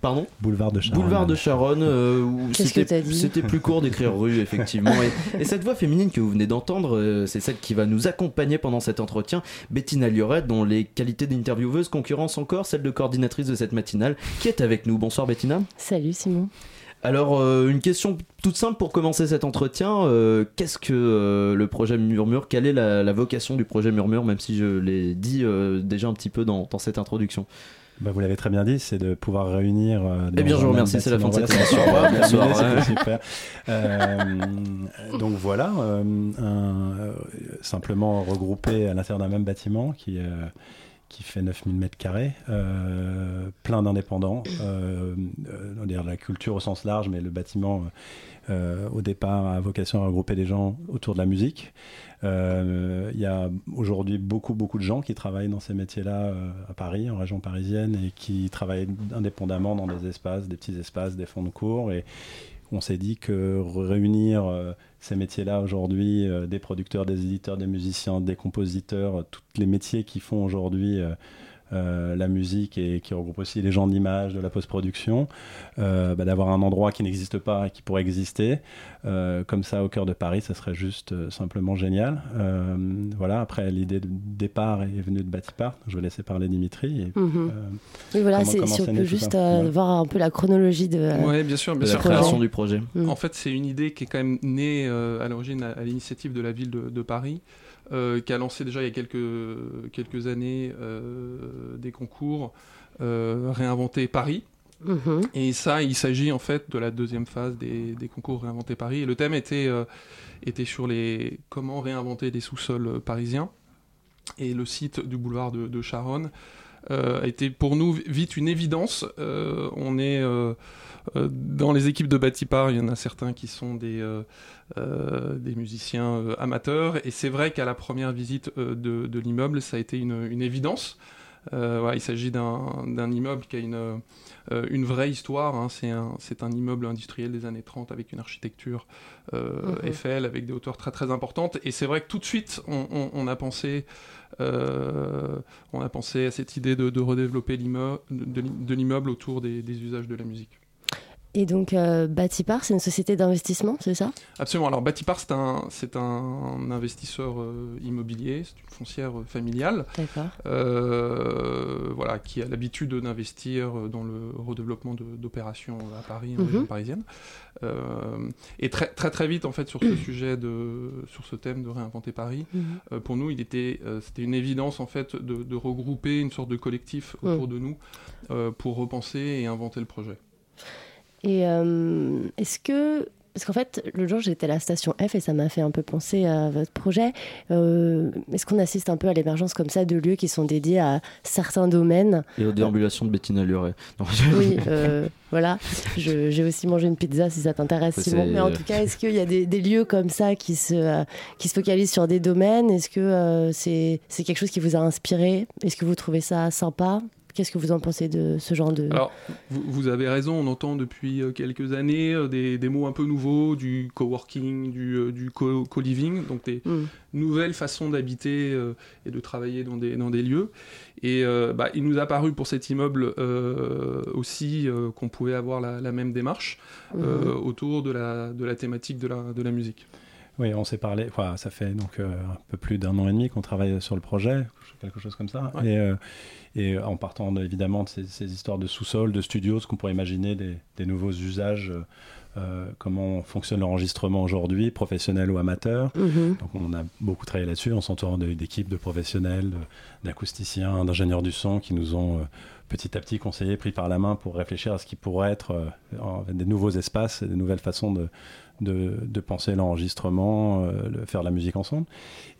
Boulevard de Charonne. Pardon Boulevard de Charonne. Boulevard de Charonne, euh, c'était que t'as dit c'était plus court d'écrire rue, effectivement. Et, et cette voix féminine que vous venez d'entendre, euh, c'est celle qui va nous accompagner pendant cet entretien, Bettina Liorette, dont les qualités d'intervieweuse concurrencent encore celle de coordinatrice de cette matinale, qui est avec nous. Bonsoir Bettina. Salut Simon. Alors, euh, une question toute simple pour commencer cet entretien. euh, Qu'est-ce que euh, le projet Murmure? Quelle est la, la vocation du projet Murmure, même si je l'ai dit euh, déjà un petit peu dans, dans cette introduction? Bah, vous l'avez très bien dit, c'est de pouvoir réunir. euh, Eh bien, je vous remercie, c'est la fin de cette émission. Bonsoir, super. Euh, donc voilà, euh, un, simplement regroupé à l'intérieur d'un même bâtiment qui, qui fait 9000 mètres carrés, plein d'indépendants, on va dire la culture au sens large, mais le bâtiment au départ a vocation à regrouper des gens autour de la musique. Euh, Il y a aujourd'hui beaucoup, beaucoup de gens qui travaillent dans ces métiers-là euh, à Paris, en région parisienne, et qui travaillent indépendamment dans des espaces, des petits espaces, des fonds de cours. Et on s'est dit que réunir euh, ces métiers-là aujourd'hui, euh, des producteurs, des éditeurs, des musiciens, des compositeurs, euh, tous les métiers qui font aujourd'hui euh, la musique et qui regroupent aussi les gens d'image, de la post-production, euh, bah, d'avoir un endroit qui n'existe pas et qui pourrait exister, euh, comme ça au cœur de Paris, ça serait juste euh, simplement génial. Euh, voilà, après l'idée de départ est venue de Batipart, je vais laisser parler Dimitri. Et, Mhm. euh, Oui, voilà, comment- c'est- comment si on peut juste euh, voir un peu la chronologie de. euh, Ouais, bien sûr, bien de la création du projet. Mm. En fait, c'est une idée qui est quand même née euh, à l'origine à, à l'initiative de la ville de, de Paris, euh, qui a lancé déjà il y a quelques, quelques années euh, des concours euh, Réinventer Paris. Mhm. Et ça, il s'agit en fait de la deuxième phase des, des concours Réinventer Paris. Et le thème était, était sur les comment réinventer des sous-sols parisiens. Et le site du boulevard de, de Charonne a été pour nous vite une évidence. On est dans les équipes de Batipar, il y en a certains qui sont des, euh, euh, des musiciens euh, amateurs. Et c'est vrai qu'à la première visite euh, de, de l'immeuble, ça a été une, une évidence. Euh, il s'agit d'un immeuble qui a une, euh, une vraie histoire. hein. C'est un, immeuble industriel des années 30 avec une architecture euh, Mhm. Eiffel, avec des hauteurs très très importantes. Et c'est vrai que tout de suite, on, on- on a pensé, euh, on a pensé à cette idée de, de redévelopper l'immeuble- de, de l'immeuble autour des, des usages de la musique. Et donc, euh, Batipar, c'est une société d'investissement, c'est ça? Absolument. Alors, Batipar, c'est un, c'est un investisseur euh, immobilier, c'est une foncière euh, familiale. D'accord. Euh, voilà, qui a l'habitude d'investir dans le redéveloppement d'opérations à Paris, en Mhm. région parisienne. Euh, et très, très très vite, en fait, sur ce [CLEARS THROAT] sujet de, sur ce thème de réinventer Paris, Mhm. euh, pour nous, il était, euh, c'était une évidence en fait de, de regrouper une sorte de collectif Mhm. autour de nous euh, pour repenser et inventer le projet. Et euh, est-ce que. Parce qu'en fait, le jour, j'étais à la station F et ça m'a fait un peu penser à votre projet. Euh, est-ce qu'on assiste un peu à l'émergence comme ça de lieux qui sont dédiés à certains domaines? Et aux déambulations de Bettina Luret. Oui, euh, voilà. J'ai aussi mangé une pizza si ça t'intéresse, Simon. Mais en tout cas, est-ce qu'il y a des, des lieux comme ça qui se, euh, qui se focalisent sur des domaines? Est-ce que c'est c'est quelque chose qui vous a inspiré? Est-ce que vous trouvez ça sympa? Qu'est-ce que vous en pensez de ce genre de... Alors, vous, vous avez raison, on entend depuis euh, quelques années euh, des, des mots un peu nouveaux, du coworking, du, euh, du co- co-living, donc des Mm. nouvelles façons d'habiter euh, et de travailler dans des, dans des lieux. Et euh, bah, il nous a paru pour cet immeuble euh, aussi euh, qu'on pouvait avoir la, la même démarche euh, Mhm. autour de la, de la thématique de la, de la musique. Oui, on s'est parlé. Enfin, ça fait donc euh, un peu plus d'un an et demi qu'on travaille sur le projet, quelque chose comme ça. Ouais. Et, euh, et en partant de- évidemment de ces, ces histoires de sous-sol, de studios, ce qu'on pourrait imaginer des, des nouveaux usages. euh, euh, comment fonctionne l'enregistrement aujourd'hui, professionnel ou amateur. Mhm. Donc on a beaucoup travaillé là-dessus, en s'entourant d'équipes de professionnels, de- d'acousticiens, d'ingénieurs du son qui nous ont euh, petit à petit conseillé, pris par la main pour réfléchir à ce qui pourrait être euh, des nouveaux espaces, des nouvelles façons de, de, de penser l'enregistrement, euh, faire de la musique ensemble.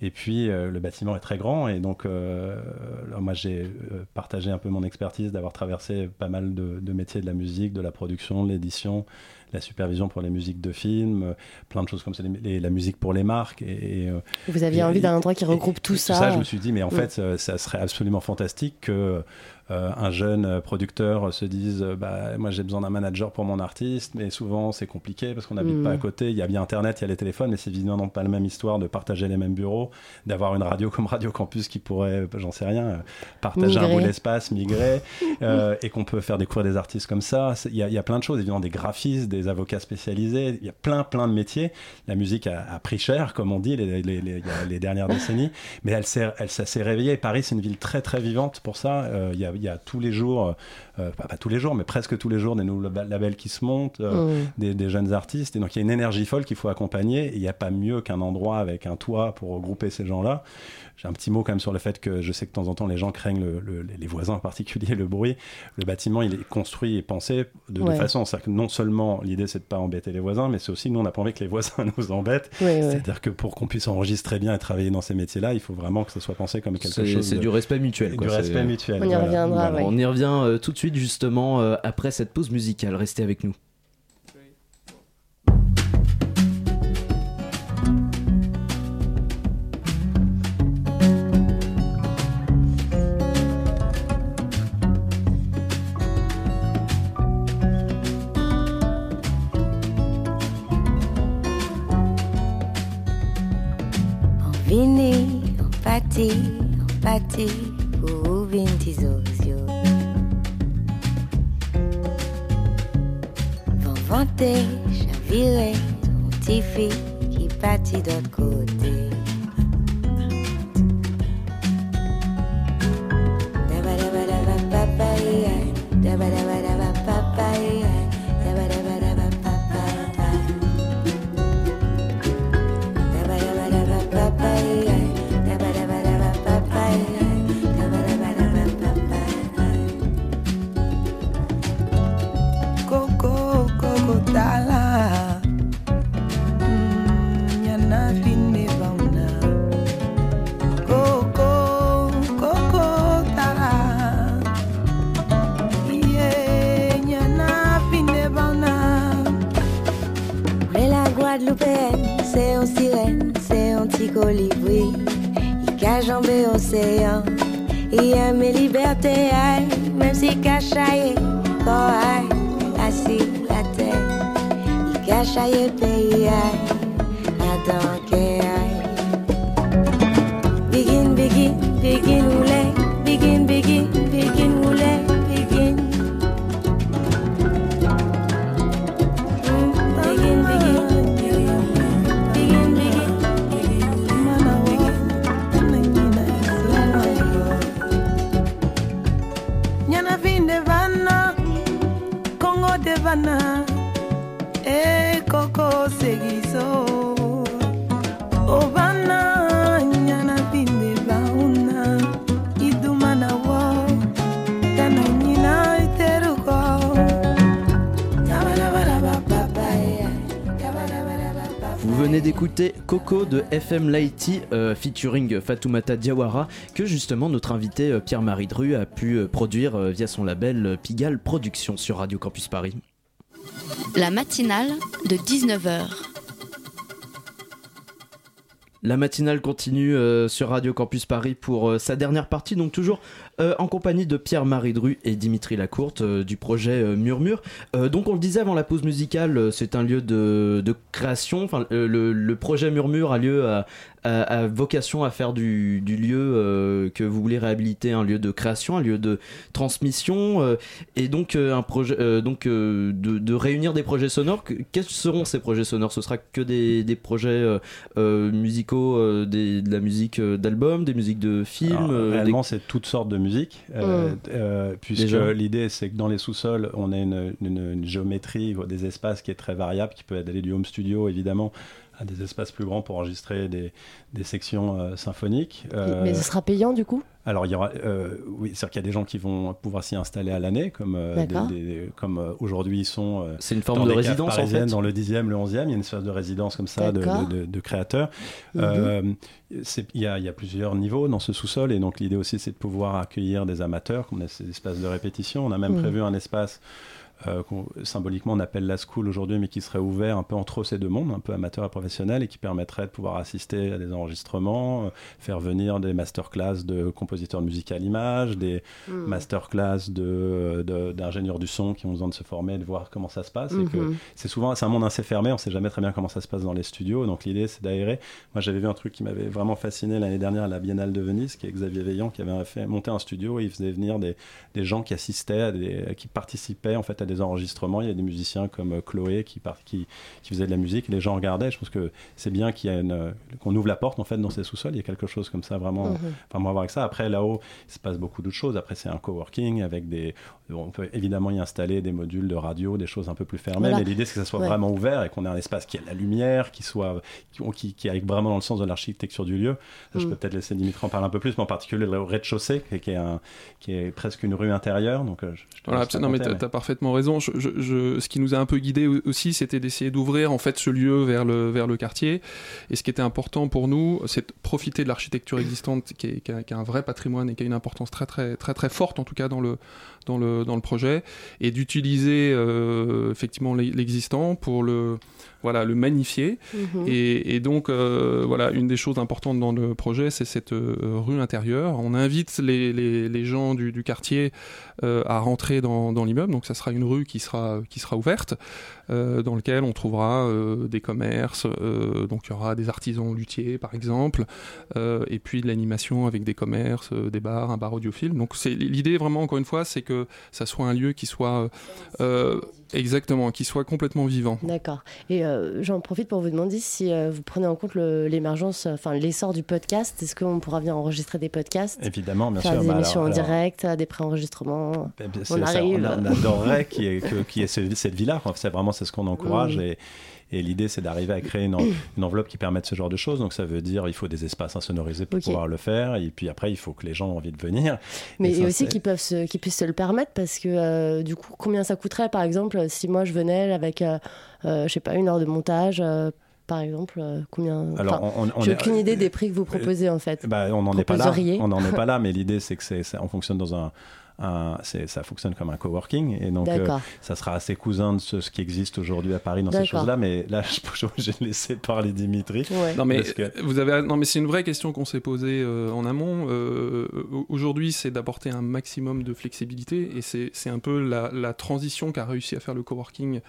Et puis euh, le bâtiment est très grand et donc euh, alors moi j'ai euh, partagé un peu mon expertise d'avoir traversé pas mal de, de métiers de la musique, de la production, de l'édition, la supervision pour les musiques de films, plein de choses comme ça, les- les- la musique pour les marques. Et, et, Vous aviez et- envie d'un endroit qui et- regroupe tout et ça. je me suis dit, mais en Mm. fait, ça serait absolument fantastique que euh, un jeune euh, producteur se dise, euh, bah, moi j'ai besoin d'un manager pour mon artiste, mais souvent c'est compliqué parce qu'on n'habite Mm. pas à côté. Il y a bien Internet, il y a les téléphones, mais c'est évidemment pas la même histoire de partager les mêmes bureaux, d'avoir une radio [LAUGHS] comme Radio Campus qui pourrait, j'en sais rien, partager un bout d'espace, migrer, [LAUGHS] euh, et qu'on peut faire découvrir des artistes comme ça. Il y, a- il y a plein de choses, évidemment, des graphistes, des avocats spécialisés, il y a plein, plein de métiers. La musique a, a pris cher, comme on dit, les, dernières décennies, mais elle, s'est- elle, ça s'est réveillé. Paris, c'est une ville très, très vivante pour ça. Euh, il, y a, il y a tous les jours, euh, pas, pas tous les jours, mais presque tous les jours, des nouveaux lab- labels qui se montent, euh, Mm. des, des jeunes artistes. Et donc, il y a une énergie folle qu'il faut accompagner. Et il n'y a pas mieux qu'un endroit avec un toit pour regrouper ces gens-là. J'ai un petit mot quand même sur le fait que je sais que de temps en temps les gens craignent le- le- les voisins en particulier, [LAUGHS] le bruit. Le bâtiment il est construit et pensé de, de Ouais. façon, c'est-à-dire que non seulement l'idée c'est de pas embêter les voisins, mais c'est aussi nous on n'a pas envie que les [LAUGHS] voisins nous embêtent. Ouais, ouais. C'est-à-dire que pour qu'on puisse enregistrer bien et travailler dans ces métiers-là, il faut vraiment que ce soit pensé comme quelque chose. c'est de- du respect mutuel. Du quoi. Respect mutuel. On y voilà. reviendra, Voilà. ouais. On y revient euh, tout de suite justement euh, après cette pause musicale. Restez avec nous. Pâti, pour vinti zozio. Vont vanter, chavirer, ton petit qui pâtit d'autre côté. Même si cachaillé, quand aïe, assis la d'écouter Coco de FM Lighty euh, featuring Fatoumata Diawara que justement notre invité euh, Pierre-Marie Dru a pu euh, produire euh, via son label Pigalle Productions sur Radio Campus Paris. La matinale de 19h. La matinale continue euh, sur Radio Campus Paris pour euh, sa dernière partie, donc toujours euh, en compagnie de Pierre-Marie Dru et Dimitri Lacourte euh, du projet euh, Murmure. Donc on le disait avant la pause musicale, c'est un lieu de, de création. Enfin, le, le projet Murmure a lieu à, vocation à faire du, du lieu que vous voulez réhabiliter un lieu de création, un lieu de transmission, et donc un projet, donc de, de réunir des projets sonores. Que- Quels seront ces projets sonores? Ce sera que des, des projets musicaux, des, de la musique d'album, des musiques de films. Alors, réellement, des- c'est toutes sortes de musique, euh, Mm. euh, puisque l'idée, c'est que dans les sous-sols, on a une, une- une géométrie des espaces qui est très variable, qui peut aller du home studio, évidemment, à des espaces plus grands pour enregistrer des, des sections euh, symphoniques. Euh, Mais ce sera payant du coup? Alors, il y aura, euh, oui, c'est-à-dire qu'il y a des gens qui vont pouvoir s'y installer à l'année, comme, euh, des- D'accord. des- comme euh, aujourd'hui ils sont. euh, C'est une forme dans de résidence, en parisiennes, fait Dans le 10e, le 11e, il y a une espèce de résidence comme ça de, de- créateurs. Mhm. Euh, il y, a, il y a plusieurs niveaux dans ce sous-sol, et donc l'idée aussi c'est de pouvoir accueillir des amateurs, qu'on a ces espaces de répétition. On a même Mhm. prévu un espace. Euh, qu'on- symboliquement on appelle la school aujourd'hui, mais qui serait ouvert un peu entre ces deux mondes, un peu amateur et professionnel, et qui permettrait de pouvoir assister à des enregistrements, euh, faire venir des masterclass de compositeurs de musique à l'image, des Mhm. masterclass de, de- d'ingénieurs du son qui ont besoin de se former, de voir comment ça se passe. Et que Mhm. c'est souvent c'est un monde assez fermé, on sait jamais très bien comment ça se passe dans les studios. Donc l'idée c'est d'aérer. Moi j'avais vu un truc qui m'avait vraiment fasciné l'année dernière à la Biennale de Venise, qui est Xavier Veillant, qui avait fait monter un studio et il faisait venir des, des gens qui assistaient, à des, qui participaient en fait à des enregistrements. Il y a des musiciens comme euh, Chloé qui, part- qui, qui faisait de la musique. Et les gens regardaient. Je pense que c'est bien qu'il y a une, qu'on ouvre la porte en fait dans ces sous-sols. Il y a quelque chose comme ça vraiment, Mhm. vraiment à voir avec ça. Après là-haut, il se passe beaucoup d'autres choses. Après c'est un coworking avec des, on peut évidemment y installer des modules de radio, des choses un peu plus fermées. Voilà. Mais l'idée c'est que ça soit Ouais. vraiment ouvert et qu'on ait un espace qui a de la lumière, qui soit, qui, qui, qui aille vraiment dans le sens de l'architecture du lieu. Ça, Je Mm. peux peut-être laisser Dimitri en parler un peu plus, mais en particulier le rez-de-chaussée qui est, un, qui est presque une rue intérieure. Donc euh, je, je te Voilà, non mais t'as parfaitement raison. Je, je- je- ce qui nous a un peu guidé aussi, c'était d'essayer d'ouvrir en fait ce lieu vers le vers le quartier. Et ce qui était important pour nous, c'est de profiter de l'architecture existante, qui, est- qui a, qui a un vrai patrimoine et qui a une importance très très très très forte en tout cas dans le dans le dans le projet, et d'utiliser euh, effectivement l'e- l'existant pour le voilà le magnifier. Mhm. Et, et donc euh, voilà une des choses importantes dans le projet, c'est cette euh, rue intérieure. On invite les, les, les gens du, du quartier à rentrer dans, dans l'immeuble. Donc ça sera une rue qui sera, qui sera ouverte, euh, dans laquelle on trouvera euh, des commerces. euh, donc il y aura des artisans luthiers par exemple, et puis de l'animation avec des commerces, des bars, un bar audiophile. Donc l'idée vraiment encore une fois, c'est que ça soit un lieu qui soit exactement, qui soit complètement vivant. D'accord. Et euh, j'en profite pour vous demander si euh, vous prenez en compte l'émergence, enfin l'essor du podcast. Est-ce qu'on pourra venir enregistrer des podcasts? Évidemment, bien faire sûr. des Bah, alors- émissions en alors- direct, euh, des pré-enregistrements Ben, On c'est- ça, arrive. on, adorerait qu'il y ait, que- qu'il y ait ce- cette vie-là. C'est vraiment c'est ce qu'on encourage. Et, et l'idée, c'est d'arriver à créer une, en- [CLEARS THROAT] une enveloppe qui permette ce genre de choses. Donc ça veut dire il faut des espaces insonorisés pour pouvoir le faire. Et puis après, il faut que les gens aient envie de venir. Mais Et ça, aussi qu'ils peuvent se, qu'ils puissent se le permettre parce que euh, du coup, combien ça coûterait par exemple si moi je venais avec, euh, euh, je sais pas, une heure de montage euh, par exemple, euh, combien Alors, enfin, on- on- on J'ai est- aucune idée des prix que vous proposez en fait. Bah, on n'en est pas là. On n'en est pas là, mais l'idée c'est que c'est, ça- on fonctionne dans un, un- ça fonctionne comme un coworking et donc euh, ça sera assez cousin de ce, ce qui existe aujourd'hui à Paris dans ces choses-là. Mais là, je [LAUGHS] suis obligé de laisser parler Dimitri. Non mais que- vous avez non mais c'est une vraie question qu'on s'est posée euh, en amont. Euh, Aujourd'hui, c'est d'apporter un maximum de flexibilité et c'est un peu la, la transition qu'a réussi à faire le coworking.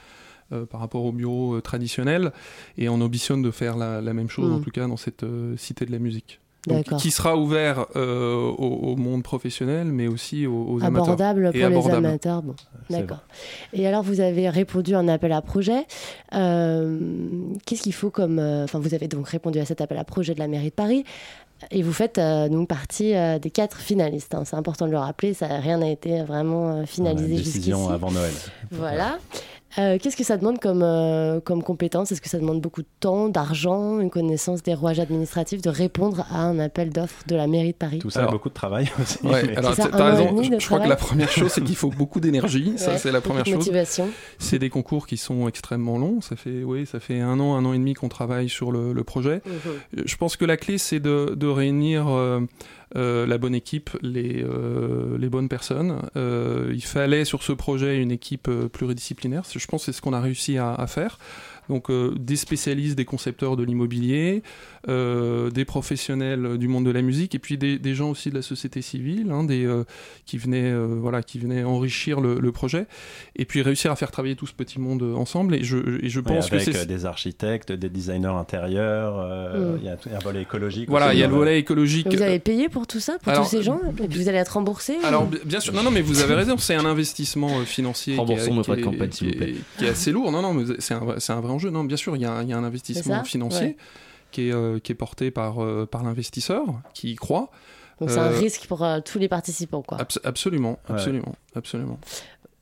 euh, par rapport au bureau euh, traditionnel et on ambitionne de faire la, la même chose en tout cas dans cette euh, cité de la musique Donc, qui sera ouvert euh, au, au monde professionnel mais aussi aux, aux amateurs abordable Et pour abordable. les amateurs. Bon, d'accord. Et alors, vous avez répondu à un appel à projet. Euh, Qu'est-ce qu'il faut comme. euh, Enfin, vous avez donc répondu à cet appel à projet de la mairie de Paris. Et vous faites euh, donc partie euh, des quatre finalistes. hein. C'est important de le rappeler. Ça, rien n'a été vraiment euh, finalisé jusqu'ici. décision avant Noël. Voilà. Euh, Qu'est-ce que ça demande comme, euh, comme compétence? Est-ce que ça demande beaucoup de temps, d'argent, une connaissance des rouages administratifs, de répondre à un appel d'offres de la mairie de Paris? Tout ça, Alors- beaucoup de travail [LAUGHS] aussi. Ouais, mais- alors t'as raison. Je, crois que la première chose, c'est qu'il faut beaucoup d'énergie. [LAUGHS] Ça, Ouais, c'est la première chose. motivation. C'est des concours qui sont extrêmement longs. Ça fait, oui, ça fait un an, un an et demi qu'on travaille sur le, le projet. Mhm. Je pense que la clé, c'est de, de réunir euh, la bonne équipe, les, euh, bonnes personnes. Euh, il fallait sur ce projet une équipe euh, pluridisciplinaire. Je pense que c'est ce qu'on a réussi à faire. Donc euh, des spécialistes, des concepteurs de l'immobilier, euh, des professionnels du monde de la musique, et puis des, des gens aussi de la société civile, hein, des, euh, qui, venaient, euh, voilà, qui venaient enrichir le, le projet, et puis réussir à faire travailler tout ce petit monde ensemble. Et je, et je pense avec que euh, c'est... des architectes, des designers intérieurs, euh, Mm. il y a un volet écologique. Voilà, il y a le euh, volet écologique. Vous avez payé pour tout ça, pour Alors, tous ces gens Et puis vous allez être remboursé Alors ou- bien sûr, non non mais vous avez raison, c'est un investissement euh, financier qui est, qui est- campagne, qui s'il vous est- plaît. qui est assez lourd. Non non, mais c'est un vrai- c'est un vrai enjeu. Non, bien sûr, il y a, un- il y a un C'est investissement financier Ouais. qui est euh, qui est porté par euh, par l'investisseur qui y croit. Donc c'est un Euh, risque pour euh, tous les participants, quoi. abs- absolument, Ouais. absolument, absolument.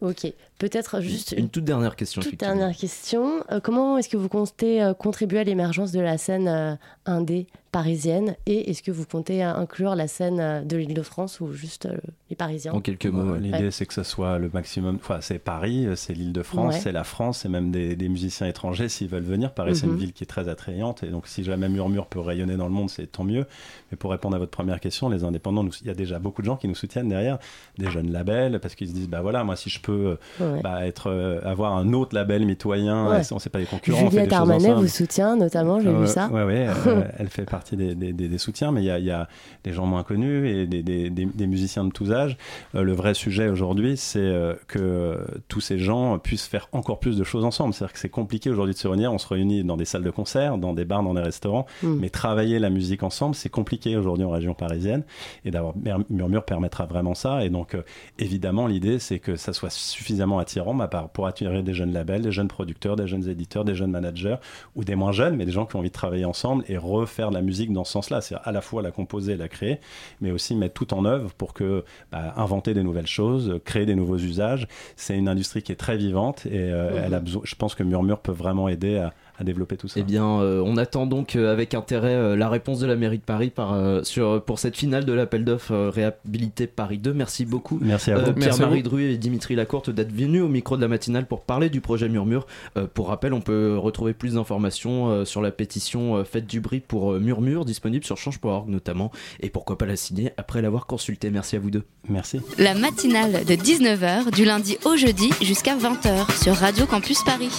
Ok, peut-être juste Une toute dernière question. toute dernière question. Euh, comment est-ce que vous comptez euh, contribuer à l'émergence de la scène euh, indé parisienne Et est-ce que vous comptez euh, inclure la scène euh, de l'Île-de-France ou juste euh, les Parisiens? En quelques mots. Ouais. L'idée, Ouais. c'est que ce soit le maximum. Enfin, c'est Paris, c'est l'île de France, Ouais. c'est la France, c'est même des, des musiciens étrangers s'ils veulent venir. Paris, c'est une Mhm. ville qui est très attrayante. Et donc, si jamais Murmure peut rayonner dans le monde, c'est tant mieux. Mais pour répondre à votre première question, les indépendants, nous- il y a déjà beaucoup de gens qui nous soutiennent derrière, des jeunes labels, parce qu'ils se disent bah voilà, moi, si je peux Ouais. bah, être, euh, avoir un autre label mitoyen, Ouais. euh, on sait pas des concurrents, Juliette Armanet vous soutient notamment, j'ai Ouais, vu ça. Ouais, [LAUGHS] euh, elle fait partie des, des- des- des soutiens, mais il y a, il y a des gens moins connus et des, musiciens de tous âges. Euh, le vrai sujet aujourd'hui, c'est euh, que euh, tous ces gens puissent faire encore plus de choses ensemble. C'est-à-dire que c'est compliqué aujourd'hui de se réunir. On se réunit dans des salles de concert, dans des bars, dans des restaurants, Mm. mais travailler la musique ensemble, c'est compliqué aujourd'hui en région parisienne. Et d'avoir Mur- Murmure permettra vraiment ça. Et donc, euh, évidemment, l'idée, c'est que ça soit suffisamment attirant bah, par- pour attirer des jeunes labels, des jeunes producteurs, des jeunes éditeurs, des jeunes managers ou des moins jeunes, mais des gens qui ont envie de travailler ensemble et refaire de la musique dans ce sens-là. C'est à la fois la composer et la créer, mais aussi mettre tout en œuvre pour que bah, inventer des nouvelles choses, créer des nouveaux usages. C'est une industrie qui est très vivante et euh, Mhm. elle a besoin. Je pense que Murmure peut vraiment aider à, à développer tout ça. Eh bien, euh, on attend donc euh, avec intérêt euh, la réponse de la mairie de Paris par, euh, sur, pour cette finale de l'appel d'offres euh, Réhabilité Paris 2. Merci beaucoup. Merci à vous. Euh, Pierre-Marie. Dru et Dimitri Lacourte d'être venus au micro de la matinale pour parler du projet Murmure. Euh, pour rappel, on peut retrouver plus d'informations euh, sur la pétition euh, Faites du bruit pour euh, Murmure, disponible sur change.org notamment. Et pourquoi pas la signer après l'avoir consultée. Merci à vous deux. Merci. La matinale de 19h du lundi au jeudi jusqu'à 20h sur Radio Campus Paris.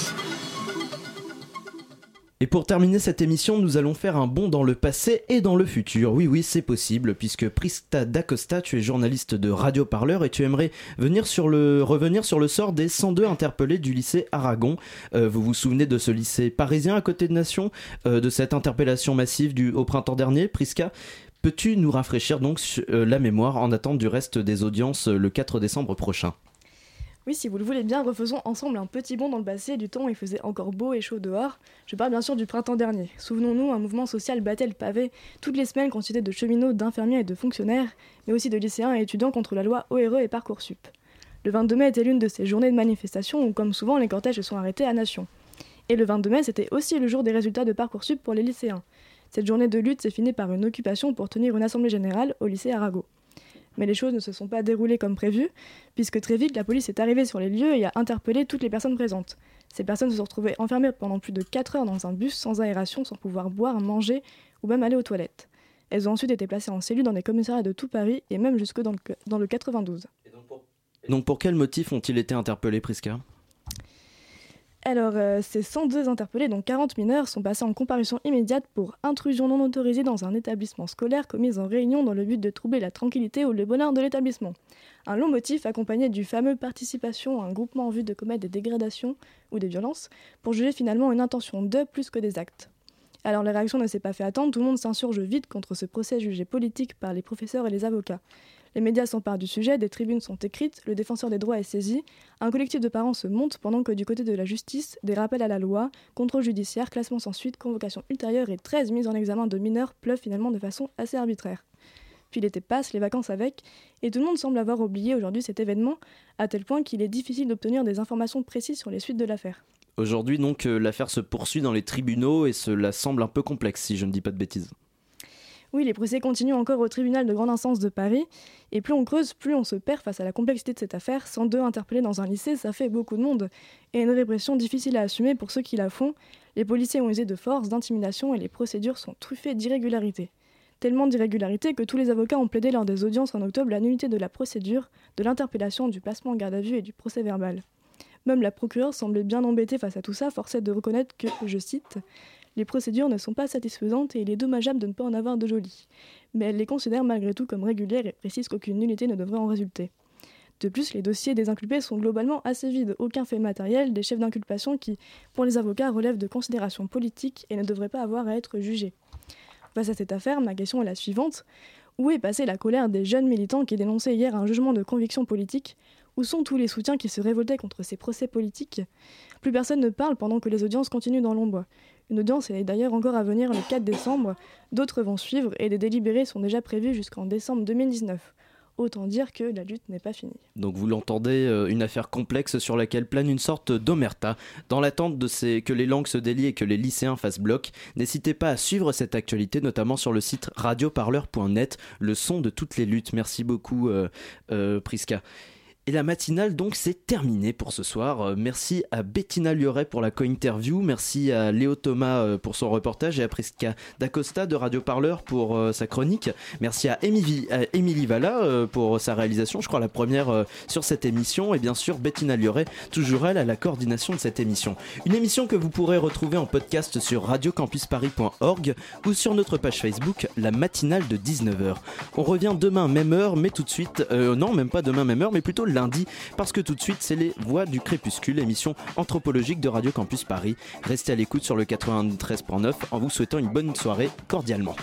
Et pour terminer cette émission, nous allons faire un bond dans le passé et dans le futur. Oui, oui, c'est possible, puisque Prista D'Acosta, tu es journaliste de Radio Parleur et tu aimerais revenir sur le sort des 102 interpellés du lycée Aragon. Euh, vous vous souvenez de ce lycée parisien à côté de Nation, euh, de cette interpellation massive du, au printemps dernier, Prisca Peux-tu nous rafraîchir donc euh, la mémoire en attente du reste des audiences le 4 décembre prochain? Oui, si vous le voulez bien, refaisons ensemble un petit bond dans le passé du temps où il faisait encore beau et chaud dehors. Je parle bien sûr du printemps dernier. Souvenons-nous, un mouvement social battait le pavé toutes les semaines constitué de cheminots, d'infirmiers et de fonctionnaires, mais aussi de lycéens et étudiants contre la loi ORE et Parcoursup. Le 22 mai était l'une de ces journées de manifestation où, comme souvent, les cortèges se sont arrêtés à Nation. Et le 22 mai, c'était aussi le jour des résultats de Parcoursup pour les lycéens. Cette journée de lutte s'est finie par une occupation pour tenir une assemblée générale au lycée Arago. Mais les choses ne se sont pas déroulées comme prévu, puisque très vite la police est arrivée sur les lieux et a interpellé toutes les personnes présentes. Ces personnes se sont retrouvées enfermées pendant plus de 4 heures dans un bus sans aération, sans pouvoir boire, manger ou même aller aux toilettes. Elles ont ensuite été placées en cellule dans des commissariats de tout Paris et même jusque dans le, dans le 92. Donc pour quel motif ont-ils été interpellés, Prisca? Alors, euh, ces 102 interpellés, dont 40 mineurs, sont passés en comparution immédiate pour intrusion non autorisée dans un établissement scolaire commise en réunion dans le but de troubler la tranquillité ou le bonheur de l'établissement. Un long motif accompagné du fameux participation à un groupement en vue de commettre des dégradations ou des violences, pour juger finalement une intention de plus que des actes. Alors la réaction ne s'est pas fait attendre, tout le monde s'insurge vite contre ce procès jugé politique par les professeurs et les avocats. Les médias s'emparent du sujet, des tribunes sont écrites, le défenseur des droits est saisi, un collectif de parents se monte pendant que du côté de la justice, des rappels à la loi, contrôle judiciaire, classement sans suite, convocation ultérieure et 13 mises en examen de mineurs pleuvent finalement de façon assez arbitraire. Puis l'été passe, les vacances avec, et tout le monde semble avoir oublié aujourd'hui cet événement, à tel point qu'il est difficile d'obtenir des informations précises sur les suites de l'affaire. Aujourd'hui, donc, euh, l'affaire se poursuit dans les tribunaux et cela semble un peu complexe, si je ne dis pas de bêtises. Oui, les procès continuent encore au tribunal de grande instance de Paris, et plus on creuse, plus on se perd face à la complexité de cette affaire. 102 interpellés dans un lycée, ça fait beaucoup de monde, et une répression difficile à assumer pour ceux qui la font. Les policiers ont usé de force, d'intimidation, et les procédures sont truffées d'irrégularités. Tellement d'irrégularités que tous les avocats ont plaidé lors des audiences en octobre la nullité de la procédure, de l'interpellation, du placement en garde à vue et du procès verbal. Même la procureure semblait bien embêtée face à tout ça, forcée de reconnaître que, je cite, les procédures ne sont pas satisfaisantes et il est dommageable de ne pas en avoir de jolies. Mais elle les considère malgré tout comme régulières et précise qu'aucune nullité ne devrait en résulter. De plus, les dossiers des inculpés sont globalement assez vides, aucun fait matériel, des chefs d'inculpation qui, pour les avocats, relèvent de considérations politiques et ne devraient pas avoir à être jugés. Face à cette affaire, ma question est la suivante. Où est passée la colère des jeunes militants qui dénonçaient hier un jugement de conviction politique? Où sont tous les soutiens qui se révoltaient contre ces procès politiques? Plus personne ne parle pendant que les audiences continuent dans l'ombre. Une audience est d'ailleurs encore à venir le 4 décembre, d'autres vont suivre et des délibérés sont déjà prévus jusqu'en décembre 2019. Autant dire que la lutte n'est pas finie. Donc vous l'entendez, euh, une affaire complexe sur laquelle plane une sorte d'omerta. Dans l'attente de ces... que les langues se délient et que les lycéens fassent bloc, n'hésitez pas à suivre cette actualité, notamment sur le site radioparleur.net, le son de toutes les luttes. Merci beaucoup, euh, euh, Priska. Et la matinale, donc, c'est terminé pour ce soir. Euh, merci à Bettina Lioret pour la co-interview. Merci à Léo Thomas euh, pour son reportage et à Prisca D'Acosta de Radio Parleur pour euh, sa chronique. Merci à Émilie Valla pour sa réalisation, je crois la première sur cette émission. Et bien sûr, Bettina Lioret, toujours elle, à la coordination de cette émission. Une émission que vous pourrez retrouver en podcast sur radiocampusparis.org ou sur notre page Facebook, la matinale de 19h. On revient demain, même heure, mais tout de suite, non, même pas demain, même heure, mais plutôt parce que tout de suite, c'est les Voix du Crépuscule, émission anthropologique de Radio Campus Paris. Restez à l'écoute sur le 93.9 en vous souhaitant une bonne soirée cordialement.